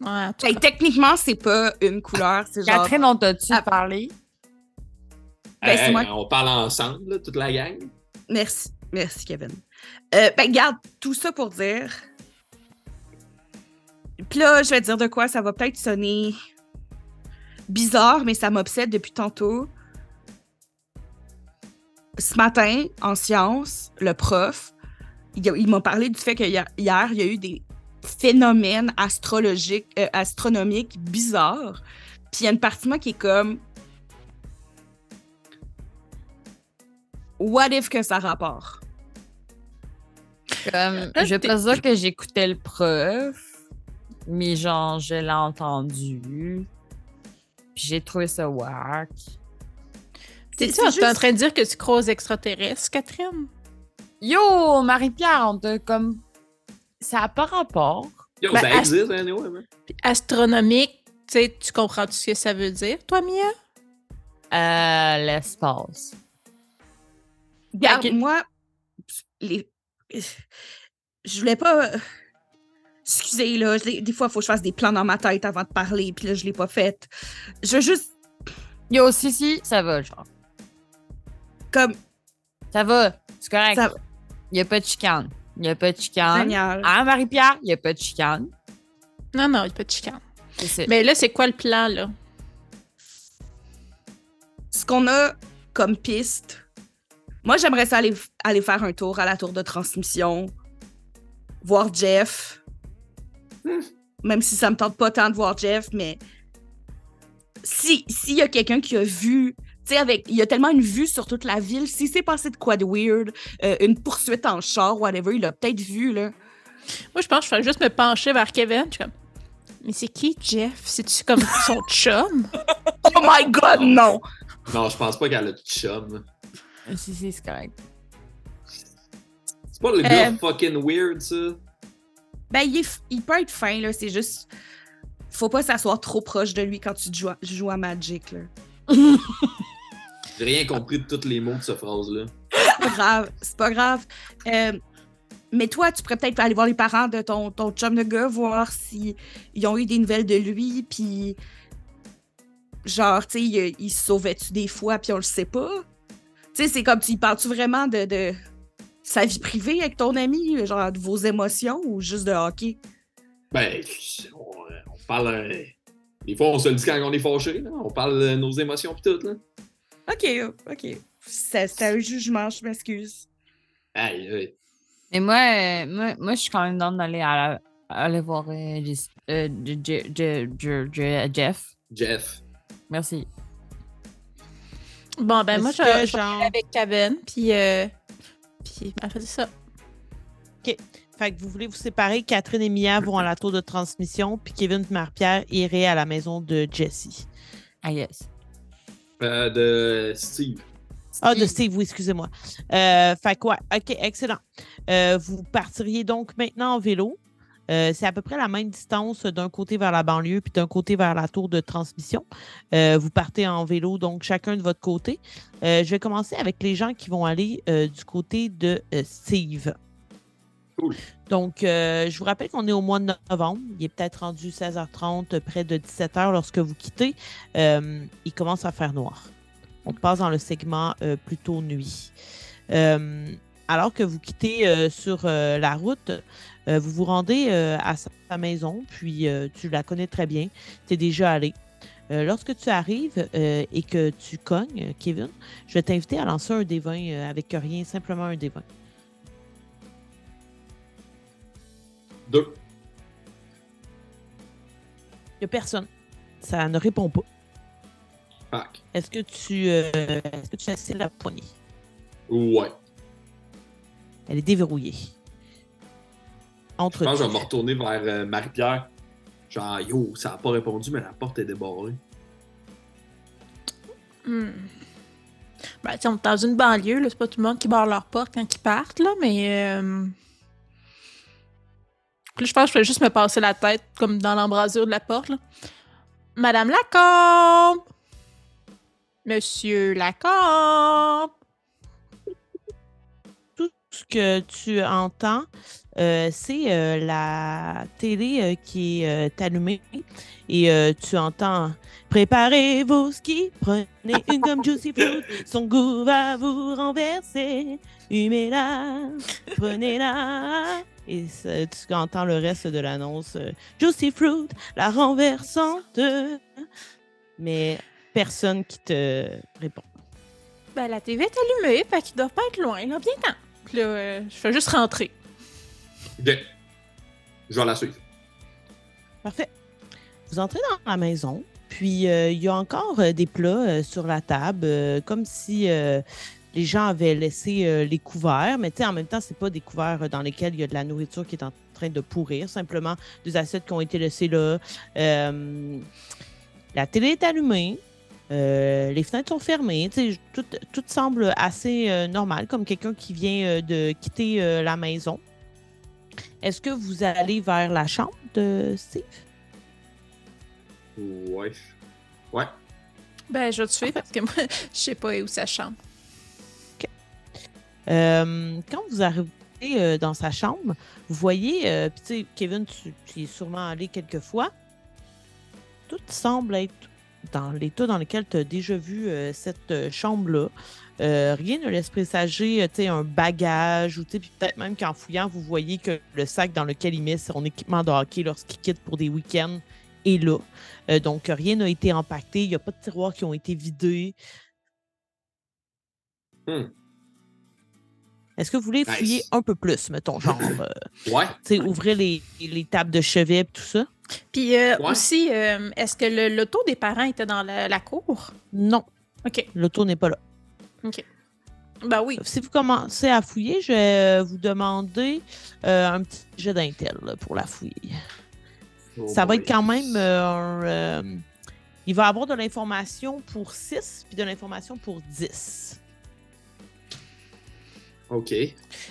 S2: Ouais,
S5: Hey, techniquement, c'est pas une couleur, c'est genre.
S3: Catherine, on t'a-tu
S5: Ah.
S3: parlé?
S5: Ben,
S4: hey,
S5: moi-
S4: On parle ensemble, là, toute la gang.
S5: Merci. Merci, Kevin. Euh, ben, garde tout ça pour dire. Puis là, je vais te dire de quoi ça va peut-être sonner bizarre, mais ça m'obsède depuis tantôt. Ce matin, en sciences, le prof, il, m'a parlé du fait que hier, il y a eu des phénomènes astrologiques, euh, astronomiques bizarres. Puis il y a une partie de moi qui est comme. What if que ça rapporte?
S3: Comme, je vais pas dire que j'écoutais le prof, mais genre, je l'ai entendu. Puis j'ai trouvé ça
S5: c'est
S2: en
S5: juste-
S2: en train de dire que tu crois aux extraterrestres, Catherine?
S3: Yo, Marie-Pierre, on t'a comme. Ça a pas rapport.
S4: Yo,
S2: Ben,
S4: ça
S2: ast-
S4: existe, anyway, man.
S2: Astronomique, tu sais, tu comprends ce que ça veut dire, toi, Mia?
S3: Euh, l'espace.
S5: Regarde, moi, les... je voulais pas. Excusez, là, des fois, il faut que je fasse des plans dans ma tête avant de parler, puis là, je l'ai pas fait. Je veux juste,
S3: Yo, si, si, ça va, genre.
S5: comme,
S3: Ça va, c'est correct.
S5: Ça va.
S3: Il n'y a pas de chicane. Il n'y a pas de chicane.
S5: génial.
S3: Hein, Marie-Pierre? Il n'y a pas de chicane.
S2: Non, non, il peut te chicane.
S3: C'est ça.
S2: Mais là, c'est quoi le plan, là?
S5: Ce qu'on a comme piste, moi, j'aimerais ça aller, aller faire un tour à la tour de transmission, voir Jeff. Même si ça me tente pas tant de voir Jeff, mais si s'il y a quelqu'un qui a vu, tu sais, avec, il y a tellement une vue sur toute la ville, si c'est passé de quoi de weird, euh, une poursuite en char, whatever, il l'a peut-être vu, là.
S2: Moi, je pense que je ferais juste me pencher vers Kevin. Je suis comme, mais c'est qui Jeff? C'est-tu comme *laughs* son chum?
S5: Oh my god, non!
S4: Non, je pense pas qu'elle a de chum.
S3: Si, si, c'est correct.
S4: C'est pas le gars
S2: Euh.
S4: fucking weird, ça?
S5: Ben, il, est il peut être fin, là, c'est juste... Faut pas s'asseoir trop proche de lui quand tu joues à, joues à Magic, là. *laughs*
S4: J'ai rien compris de tous les mots de cette phrase-là.
S5: C'est pas grave, c'est pas grave. Euh, mais toi, tu pourrais peut-être aller voir les parents de ton, ton chum de gars, voir si ils ont eu des nouvelles de lui, puis genre, tu sais, il, il se sauvait-tu des fois, puis on le sait pas? Tu sais, c'est comme, tu parles-tu vraiment de, de sa vie privée avec ton ami, genre de vos émotions, ou juste de hockey?
S4: Ben, on, on parle. euh, des fois, on se le dit quand on est fâché, là. On parle de nos émotions pis tout, là.
S5: Ok, ok. C'est- C'était un jugement, je m'excuse.
S4: Aïe, aïe.
S3: Mais moi, euh, moi, moi, je suis quand même dans d'aller à la- aller voir euh, Jess- Je- Je- Je- Je- Je- Jeff.
S4: Jeff.
S3: Merci.
S2: Bon, ben, moi, je, aller avec Kevin, puis... Euh, puis, ben, c'est ça.
S1: Fait que vous voulez vous séparer. Catherine et Mia vont à la tour de transmission, puis Kevin et Marie-Pierre iraient à la maison de Jessie.
S3: Ah, yes.
S4: Euh, de Steve.
S1: Ah, de Steve, oui, excusez-moi. Euh, fait que, ouais, OK, excellent. Euh, vous partiriez donc maintenant en vélo. Euh, c'est à peu près la même distance d'un côté vers la banlieue puis d'un côté vers la tour de transmission. Euh, vous partez en vélo, donc chacun de votre côté. Euh, je vais commencer avec les gens qui vont aller du côté de Steve.
S4: Cool.
S1: Donc, je vous rappelle qu'on est au mois de novembre. Il est peut-être rendu 16h30, près de 17h lorsque vous quittez. Il commence à faire noir. On passe dans le segment plutôt nuit. Alors que vous quittez sur la route, euh, vous vous rendez euh, à sa maison, puis euh, tu la connais très bien. Tu es déjà allé. Lorsque tu arrives et que tu cognes, Kevin, je vais t'inviter à lancer un des 20 euh, avec rien, simplement un des 20.
S4: Deux.
S1: Il n'y a personne. Ça ne répond pas. Est-ce que tu est-ce que tu as la poignée?
S4: Ouais.
S1: Elle est déverrouillée. Entre
S4: Je pense que je vais me retourner vers euh, Marie-Pierre. Genre, yo, ça a pas répondu, mais la porte est débarrée.
S2: Hmm. Ben, tu sais, on est dans une banlieue, là, c'est pas tout le monde qui barre leur porte quand ils partent, là, mais... Euh... Puis là, je pense que je vais juste me passer la tête, comme dans l'embrasure de la porte, là. Madame Lacombe! Monsieur Lacombe!
S1: tout ce que tu entends, euh, c'est euh, la télé euh, qui est allumée et tu entends Préparez vos skis, prenez une gomme *laughs* Juicy Fruit, son goût va vous renverser. Humez-la, prenez-la. Et tu entends le reste de l'annonce Juicy Fruit, la renversante. Mais personne qui te répond.
S2: Ben, la TV est allumée, fait qu'ils doivent pas être loin, là, bien temps. Puis là, je vais juste rentrer.
S4: Ok. Je vais la suivre.
S1: Parfait. Vous entrez dans la maison, puis euh, il y a encore euh, des plats euh, sur la table, comme si les gens avaient laissé les couverts, mais en même temps, c'est pas des couverts dans lesquels il y a de la nourriture qui est en train de pourrir, simplement des assiettes qui ont été laissées là. La télé est allumée. les fenêtres sont fermées. Tout, tout semble assez normal, comme quelqu'un qui vient de quitter la maison. Est-ce que vous allez vers la chambre de Steve?
S4: Ouais. Ouais.
S2: Ben, je vais te suivre parce que moi, *laughs* je sais pas où sa chambre.
S1: Euh, quand vous arrivez euh, dans sa chambre, vous voyez, euh, puis tu sais, Kevin, tu, tu y es sûrement allé quelques fois. Tout semble être dans l'état dans lequel tu as déjà vu euh, cette euh, chambre-là. Euh, rien ne laisse présager euh, tu sais, un bagage ou peut-être même qu'en fouillant, vous voyez que le sac dans lequel il met son équipement de hockey lorsqu'il quitte pour des week-ends est là. Euh, donc, rien n'a été empaqueté. Il n'y a pas de tiroirs qui ont été vidés.
S4: Hmm.
S1: Est-ce que vous voulez
S4: Nice.
S1: fouiller un peu plus, mettons, genre, *clears throat* euh,
S4: Ouais.
S1: tu sais, ouvrir les, les tables de chevet et tout ça?
S2: Puis euh,
S4: Ouais.
S2: aussi, euh, est-ce que le- l'auto des parents était dans la, la cour?
S1: Non,
S2: OK.
S1: l'auto n'est pas là.
S2: Ben oui.
S1: Si vous commencez à fouiller, je vais vous demander euh, un petit jet d'intel là, pour la fouiller.
S4: Oh
S1: Ça va être quand même euh, un, euh, il va avoir de l'information pour 6 puis de l'information pour 10.
S4: OK.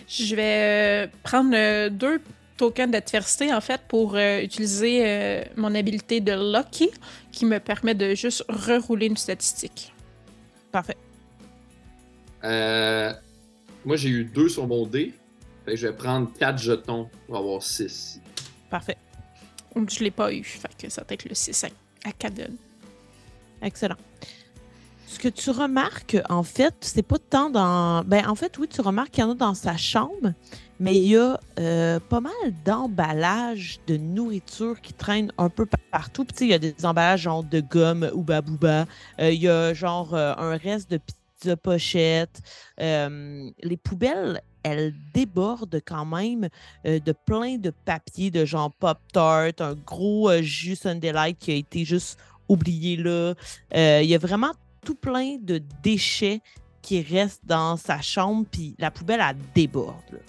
S2: Je vais euh, prendre euh, deux tokens d'adversité, en fait, pour euh, utiliser euh, mon habilité de Lucky, qui me permet de juste rerouler une statistique.
S1: Parfait.
S4: Euh, moi, j'ai eu deux sur mon dé. Fait que je vais prendre quatre jetons pour avoir six.
S1: Parfait.
S2: Je l'ai pas eu. Fait que ça va être le 6 à, à Caden.
S1: Excellent. Ce que tu remarques, en fait, c'est pas tant dans. Ben, en fait, oui, tu remarques qu'il y en a dans sa chambre, mais il y a euh, pas mal d'emballages de nourriture qui traînent un peu par- partout. Puis, tu sais, il y a des emballages genre de gomme ou babouba. Euh, il y a genre euh, un reste de pizza pochette. Euh, les poubelles, elles débordent quand même euh, de plein de papiers de genre Pop-Tart, un gros euh, jus Sunday Light qui a été juste oublié là. Il y a vraiment tout plein de déchets qui restent dans sa chambre, puis la poubelle, elle déborde. là.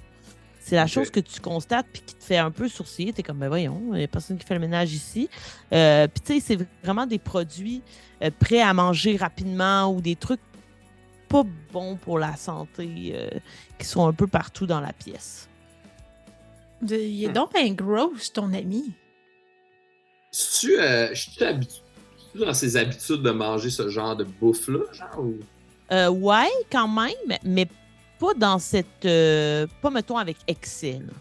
S1: C'est la chose que tu constates, puis qui te fait un peu sourciller. Tu es comme, ben voyons, il n'y a personne qui fait le ménage ici. Euh, puis tu sais, c'est vraiment des produits euh, prêts à manger rapidement ou des trucs pas bons pour la santé euh, qui sont un peu partout dans la pièce.
S2: De- Il est
S4: Hmm.
S2: donc un gross, ton ami.
S4: Tu euh, je suis habitu- je-tu dans ses habitudes de manger ce genre de bouffe-là, genre? Ou...
S1: Euh, ouais, quand même, mais pas dans cette. euh, pas, mettons, avec excès. là.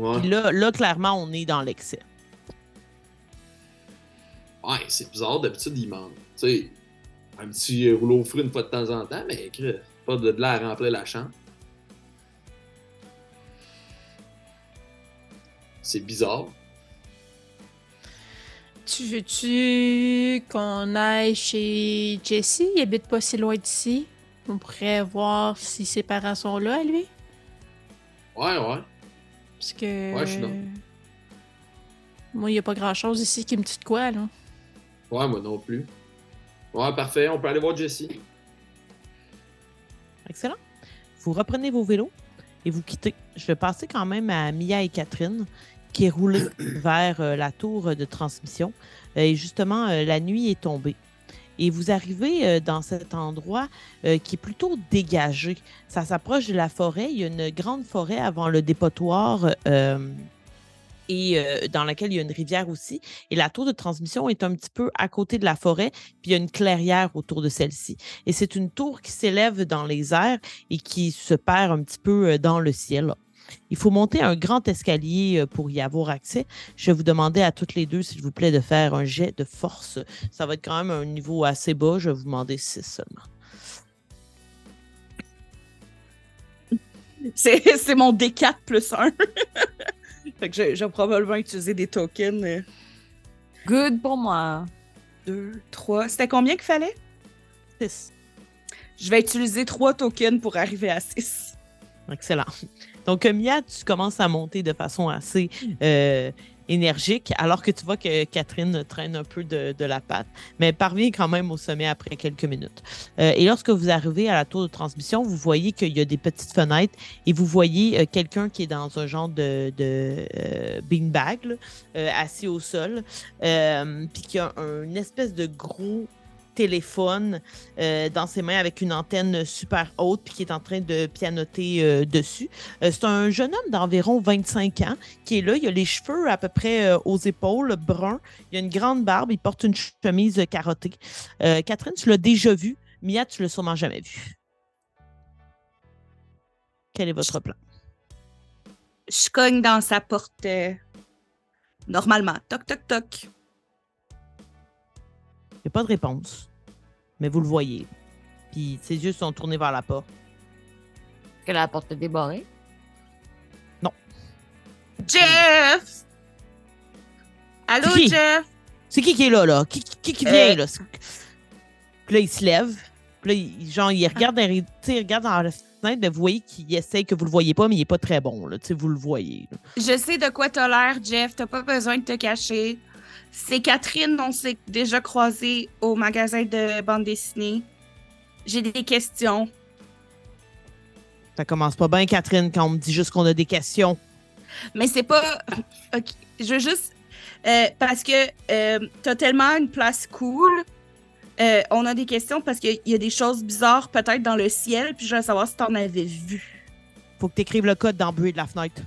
S4: Ouais.
S1: Puis là, là, clairement, on est dans l'excès.
S4: Ouais, c'est bizarre. D'habitude, il mange. Tu sais, un petit rouleau au fruit une fois de temps en temps, mais pas de, de l'air à remplir la chambre. C'est bizarre.
S2: Tu veux-tu qu'on aille chez Jesse? Il habite pas si loin d'ici. On pourrait voir si ses parents sont là, lui.
S4: Ouais, ouais.
S2: Parce que.
S4: Ouais, je suis dans.
S2: Moi, il n'y a pas grand-chose ici qui me dit de quoi, là.
S4: Ouais, moi non plus. Ouais, parfait. On peut aller voir Jessie.
S1: Excellent. Vous reprenez vos vélos et vous quittez. Je vais passer quand même à Mia et Catherine qui est roulée *clears throat* vers euh, la tour de transmission. Euh, et justement, euh, la nuit est tombée. Et vous arrivez euh, dans cet endroit qui est plutôt dégagé. Ça s'approche de la forêt. Il y a une grande forêt avant le dépotoir et dans laquelle il y a une rivière aussi. Et la tour de transmission est un petit peu à côté de la forêt, puis il y a une clairière autour de celle-ci. Et c'est une tour qui s'élève dans les airs et qui se perd un petit peu dans le ciel. Il faut monter un grand escalier pour y avoir accès. Je vais vous demander à toutes les deux, s'il vous plaît, de faire un jet de force. Ça va être quand même un niveau assez bas. Je vais vous demander 6 seulement.
S5: C'est mon D4 plus 1. *laughs* fait que je, je vais probablement utiliser des tokens. euh,
S3: Good pour moi.
S5: Deux, trois. C'était combien qu'il fallait?
S1: 6.
S5: Je vais utiliser trois tokens pour arriver à 6.
S1: Excellent. Donc, euh, Mia, tu commences à monter de façon assez euh, alors que tu vois que Catherine traîne un peu de, la patte, mais parvient quand même au sommet après quelques minutes. Euh, et lorsque vous arrivez à la tour de transmission, vous voyez qu'il y a des petites fenêtres et vous voyez euh, quelqu'un qui est dans un genre de, de euh, beanbag, euh, assis au sol, puis qui a un- une espèce de gros téléphone euh, dans ses mains avec une antenne super haute puis qui est en train de pianoter euh, dessus. Euh, c'est un jeune homme d'environ 25 ans qui est là. Il a les cheveux à peu près aux épaules, bruns. Il a une grande barbe. Il porte une chemise carottée. Catherine, tu l'as déjà vu. Mia, tu l'as sûrement jamais vu. Quel est votre plan?
S5: Je cogne dans sa porte normalement. Toc, toc, toc.
S1: Il n'y a pas de réponse. Mais vous le voyez. Puis ses yeux sont tournés vers la porte.
S3: Est-ce que la porte est débarrée?
S5: Jeff! Allô,
S1: qui?
S5: Jeff?
S1: C'est qui qui est là, là? Qui, qui, qui vient,
S5: Euh.
S1: là? Puis là, il se lève. Puis là, il, genre, il regarde, sais, il regarde dans la fenêtre, mais vous voyez qu'il essaye que vous le voyez pas, mais il est pas très bon, là. Tu sais, vous le voyez. là.
S5: Je sais de quoi t'as l'air, Jeff. T'as pas besoin de te cacher. C'est Catherine, on s'est déjà croisés au magasin de bande dessinée. J'ai des questions.
S1: Ça commence pas bien, Catherine, quand on me dit juste qu'on a des questions.
S5: Mais c'est pas. *laughs* Ok, Je veux juste. euh, parce que euh, t'as tellement une place cool. Euh, on a des questions parce qu'il y a des choses bizarres peut-être dans le ciel, puis je veux savoir si t'en avais vu.
S1: Faut que tu écrives le code dans le bruit de la fenêtre.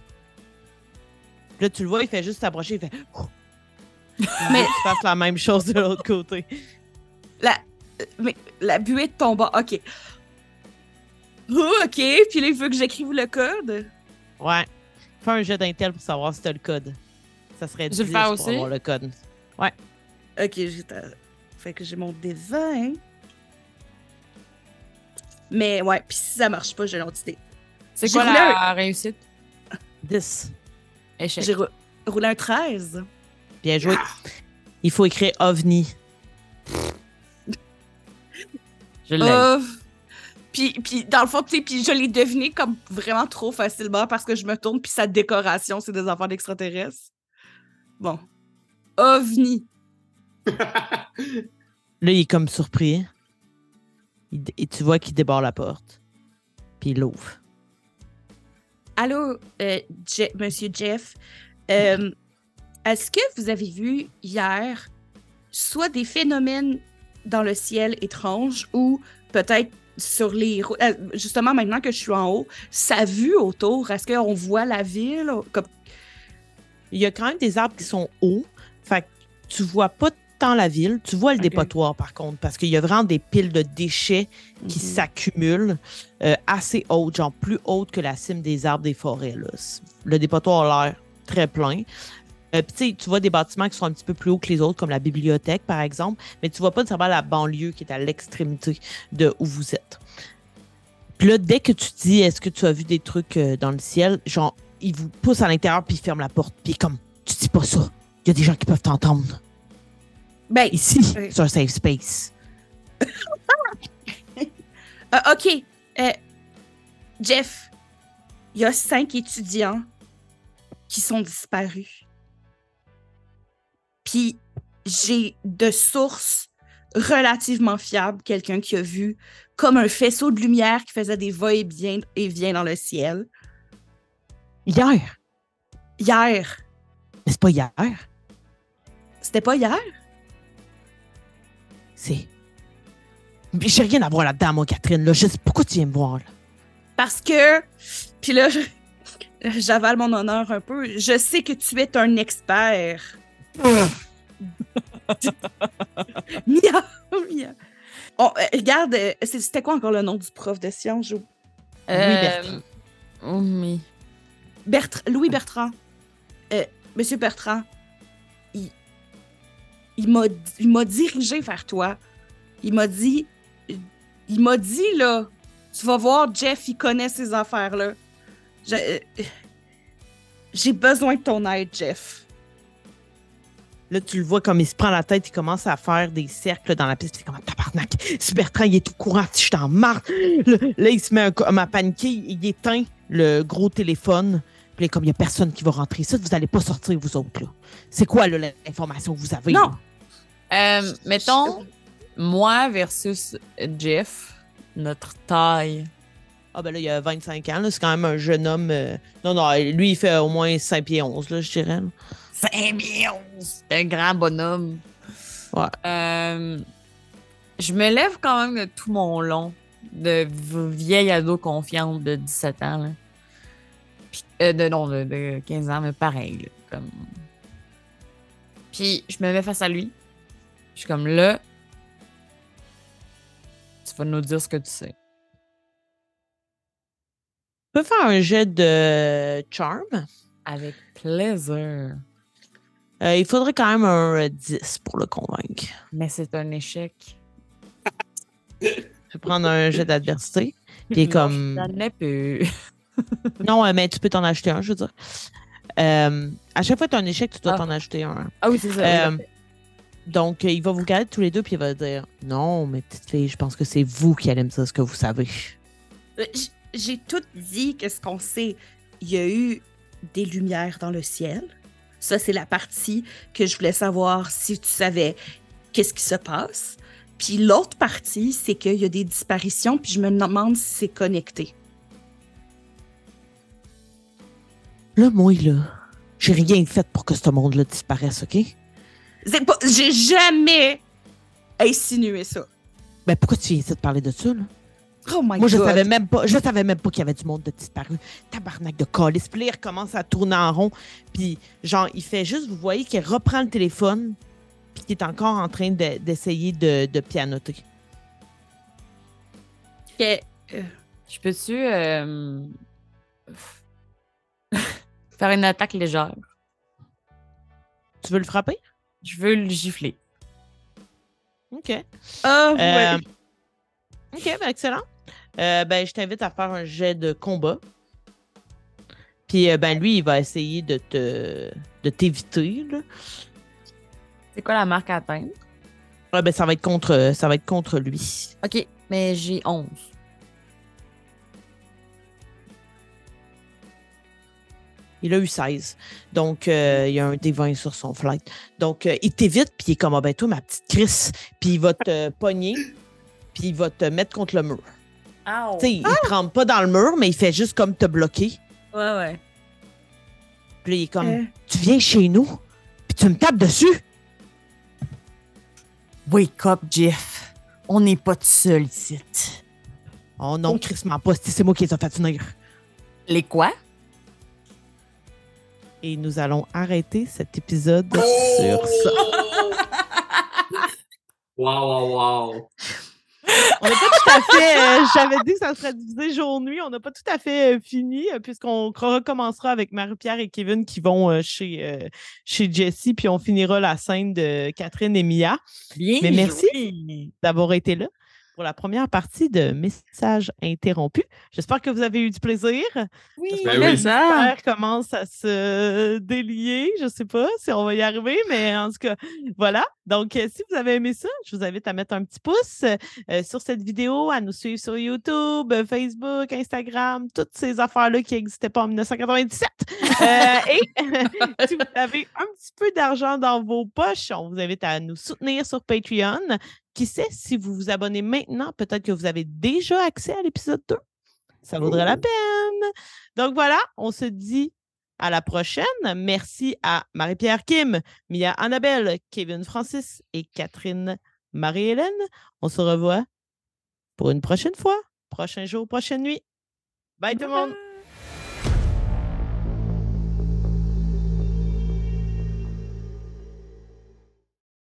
S1: Puis Là, tu le vois, il fait juste s'approcher, il fait. Mais tu fasses la même chose de l'autre côté.
S5: Mais la buée de ton bas, ok. Oh, ok, puis là, il veut que j'écrive le code?
S1: Ouais. Fais un jet d'intel pour savoir si t'as le code. Ça serait
S3: Je le
S1: 10
S3: fais
S1: pour
S3: aussi?
S1: avoir le code.
S5: Ok, j'ai ta- fait que j'ai mon D20. Mais ouais, puis si ça marche pas, j'ai l'autre idée.
S3: C'est
S5: J'ai
S3: quoi la réussite?
S1: 10.
S3: Échec.
S5: J'ai rou- roulé un 13.
S1: Bien joué. Il faut écrire OVNI.
S3: Je l'ai.
S5: Euh, puis, puis dans le fond, tu sais, puis je l'ai deviné comme vraiment trop facilement parce que je me tourne puis sa décoration, c'est des enfants d'extraterrestres. Bon. OVNI. *laughs*
S1: Là, il est comme surpris. Il- et tu vois qu'il débarre la porte. Puis il l'ouvre.
S5: Allô, euh, Je- Monsieur Jeff. Euh, Est-ce que vous avez vu hier soit des phénomènes dans le ciel étranges ou peut-être sur les routes, euh, justement maintenant que je suis en haut, sa vue autour, est-ce qu'on voit la ville? Comme...
S1: Il y a quand même des arbres qui sont hauts. Fait que tu vois pas tant la ville. Tu vois le dépotoir, par contre, parce qu'il y a vraiment des piles de déchets qui
S5: Mhm.
S1: s'accumulent euh, assez hautes, genre plus hautes que la cime des arbres des forêts. là. Le dépotoir a l'air très plein. Euh, tu sais, tu vois des bâtiments qui sont un petit peu plus hauts que les autres, comme la bibliothèque, par exemple, mais tu vois pas nécessairement la banlieue qui est à l'extrémité de où vous êtes. Puis là, dès que tu dis est-ce que tu as vu des trucs euh, dans le ciel, genre, il vous pousse à l'intérieur puis il ferme la porte. Puis comme, tu dis pas ça. Il y a des gens qui peuvent t'entendre.
S5: Ben,
S1: Ici, c'est un safe space.
S5: euh, *laughs* OK. Euh, Jeff, il y a cinq étudiants qui sont disparus. Puis j'ai de sources relativement fiables quelqu'un qui a vu comme un faisceau de lumière qui faisait des va-et-vient et vient dans le ciel.
S1: Hier?
S5: Hier.
S1: Mais c'est pas hier?
S5: C'était pas hier?
S1: C'est. Mais J'ai rien à voir là-dedans, moi, Catherine. Là. Je sais pourquoi tu viens me voir. Là?
S5: Parce que. Puis là, je- j'avale mon honneur un peu. Je sais que tu es un expert. Mia! Mia! Oh, euh, regarde, euh, c'était quoi encore le nom du prof de sciences? J'ai-
S1: Louis Bertrand.
S3: oh,
S5: Louis Bertrand. Euh, Monsieur Bertrand, il, il m'a il m'a dirigé vers toi. Il m'a dit, il m'a dit, là, tu vas voir, Jeff, il connaît ces affaires-là. Je- euh, J'ai besoin de ton aide, Jeff.
S1: Là, tu le vois comme il se prend la tête, il commence à faire des cercles dans la piste. Il fait comme tabarnak. Si Bertrand, il est tout courant, je t'en marre. Là, il se met à paniquer, il éteint le gros téléphone. Puis là, comme il n'y a personne qui va rentrer, ça, vous n'allez pas sortir, vous autres. là. C'est quoi l'information que vous avez?
S5: Non.
S1: là?
S3: Euh, mettons, moi versus Jeff, notre taille.
S1: Ah, ben là, il a 25 ans. C'est quand même un jeune homme. euh, Non, non, lui, il fait au moins 5 pieds 11, là, je dirais. là.
S3: 5 millions! Un grand bonhomme.
S1: Ouais.
S3: Euh, je me lève quand même de tout mon long de vieille ado confiante de 17 ans. Là. Puis, euh, de, non, de, de 15 ans, mais pareil. là, comme... Puis je me mets face à lui. Je suis comme là. Tu vas nous dire ce que tu sais.
S1: Tu peux faire un jet de charm.
S3: Avec plaisir.
S1: Euh, il faudrait quand même un euh, 10 pour le convaincre.
S3: Mais c'est un échec.
S1: Je vais prendre un jet d'adversité. Puis comme.
S3: J'en ai plus. *laughs*
S1: Non, euh, mais tu peux t'en acheter un, je veux dire. Euh, à chaque fois que tu as un échec, tu dois
S3: Ah.
S1: t'en acheter un.
S3: Ah oui, c'est ça.
S1: Euh, Donc, euh, il va vous regarder tous les deux, puis il va dire Non, mais petite fille, je pense que c'est vous qui allez me dire ce que vous savez.
S5: Euh, J'ai tout dit qu'est-ce qu'on sait. Il y a eu des lumières dans le ciel. Ça, c'est la partie que je voulais savoir si tu savais qu'est-ce qui se passe. Puis l'autre partie, c'est qu'il y a des disparitions, puis je me demande si c'est connecté.
S1: Là, moi, là, j'ai rien fait pour que ce monde-là disparaisse, OK?
S5: J'ai jamais insinué ça.
S1: Ben, pourquoi tu viens ici de parler de ça, là?
S5: Oh my
S1: Moi, je
S5: God.
S1: savais même pas, je savais même pas qu'il y avait du monde de disparu. Tabarnak de calice. Puis là, il recommence à tourner en rond. Puis, genre, il fait juste, vous voyez qu'il reprend le téléphone, puis qu'il est encore en train de- d'essayer de, de pianoter.
S5: Que-
S3: Je peux-tu euh, *laughs* faire une attaque légère?
S1: Tu veux le frapper?
S3: Je veux le gifler.
S1: OK.
S5: Ah,
S1: Euh,
S5: ouais.
S1: OK, ben excellent. Euh, ben, je t'invite à faire un jet de combat. Puis, euh, ben, lui, il va essayer de te de t'éviter.
S3: C'est quoi la marque à atteindre?
S1: Ah, ben, ça va être contre, ça va être contre lui.
S3: Ok, mais j'ai 11.
S1: Il a eu 16. Donc, euh, il y a un D20 sur son flight. Donc, euh, il t'évite, puis il est comme, ah ben, toi, ma petite Chris. Puis, il va te pogner, puis il va te mettre contre le mur.
S3: Ah!
S1: Tu sais, il ne rentre pas dans le mur, mais il fait juste comme te bloquer.
S3: Ouais, ouais.
S1: Puis, là, il est comme,
S5: Euh,
S1: tu viens chez nous, puis tu me tapes dessus.
S3: Wake up, Jeff. On n'est pas tout seul ici.
S1: Oh non, Chris m'en pas, c'est moi qui les ai fait venir.
S3: Les quoi?
S1: Et nous allons arrêter cet épisode
S4: Oh!
S1: sur ça. *laughs*
S4: Wow, wow, wow.
S1: On n'a pas tout à fait. euh, J'avais dit que ça serait divisé jour-nuit. On n'a pas tout à fait euh, fini, euh, puisqu'on recommencera avec Marie-Pierre et Kevin qui vont euh, chez, chez Jessie, puis on finira la scène de Catherine et Mia
S3: Bien
S1: Mais merci. d'avoir été là pour la première partie de Messages interrompus. J'espère que vous avez eu du plaisir.
S3: Oui,
S4: Ben oui.
S1: commence à se délier. Je ne sais pas si on va y arriver, mais en tout cas, voilà. Donc, euh, si vous avez aimé ça, je vous invite à mettre un petit pouce euh, sur cette vidéo, à nous suivre sur YouTube, Facebook, Instagram, toutes ces affaires-là qui n'existaient pas en 1997. Euh, et *laughs* si vous avez un petit peu d'argent dans vos poches, on vous invite à nous soutenir sur Patreon. Qui sait, si vous vous abonnez maintenant, peut-être que vous avez déjà accès à l'épisode 2. Ça vaudrait la
S4: Oh.
S1: peine. Donc voilà, on se dit à la prochaine. Merci à Marie-Pierre Kim, Mia Annabelle, Kevin Francis et Catherine Marie-Hélène. On se revoit pour une prochaine fois. Prochain jour, prochaine nuit. Bye tout le monde.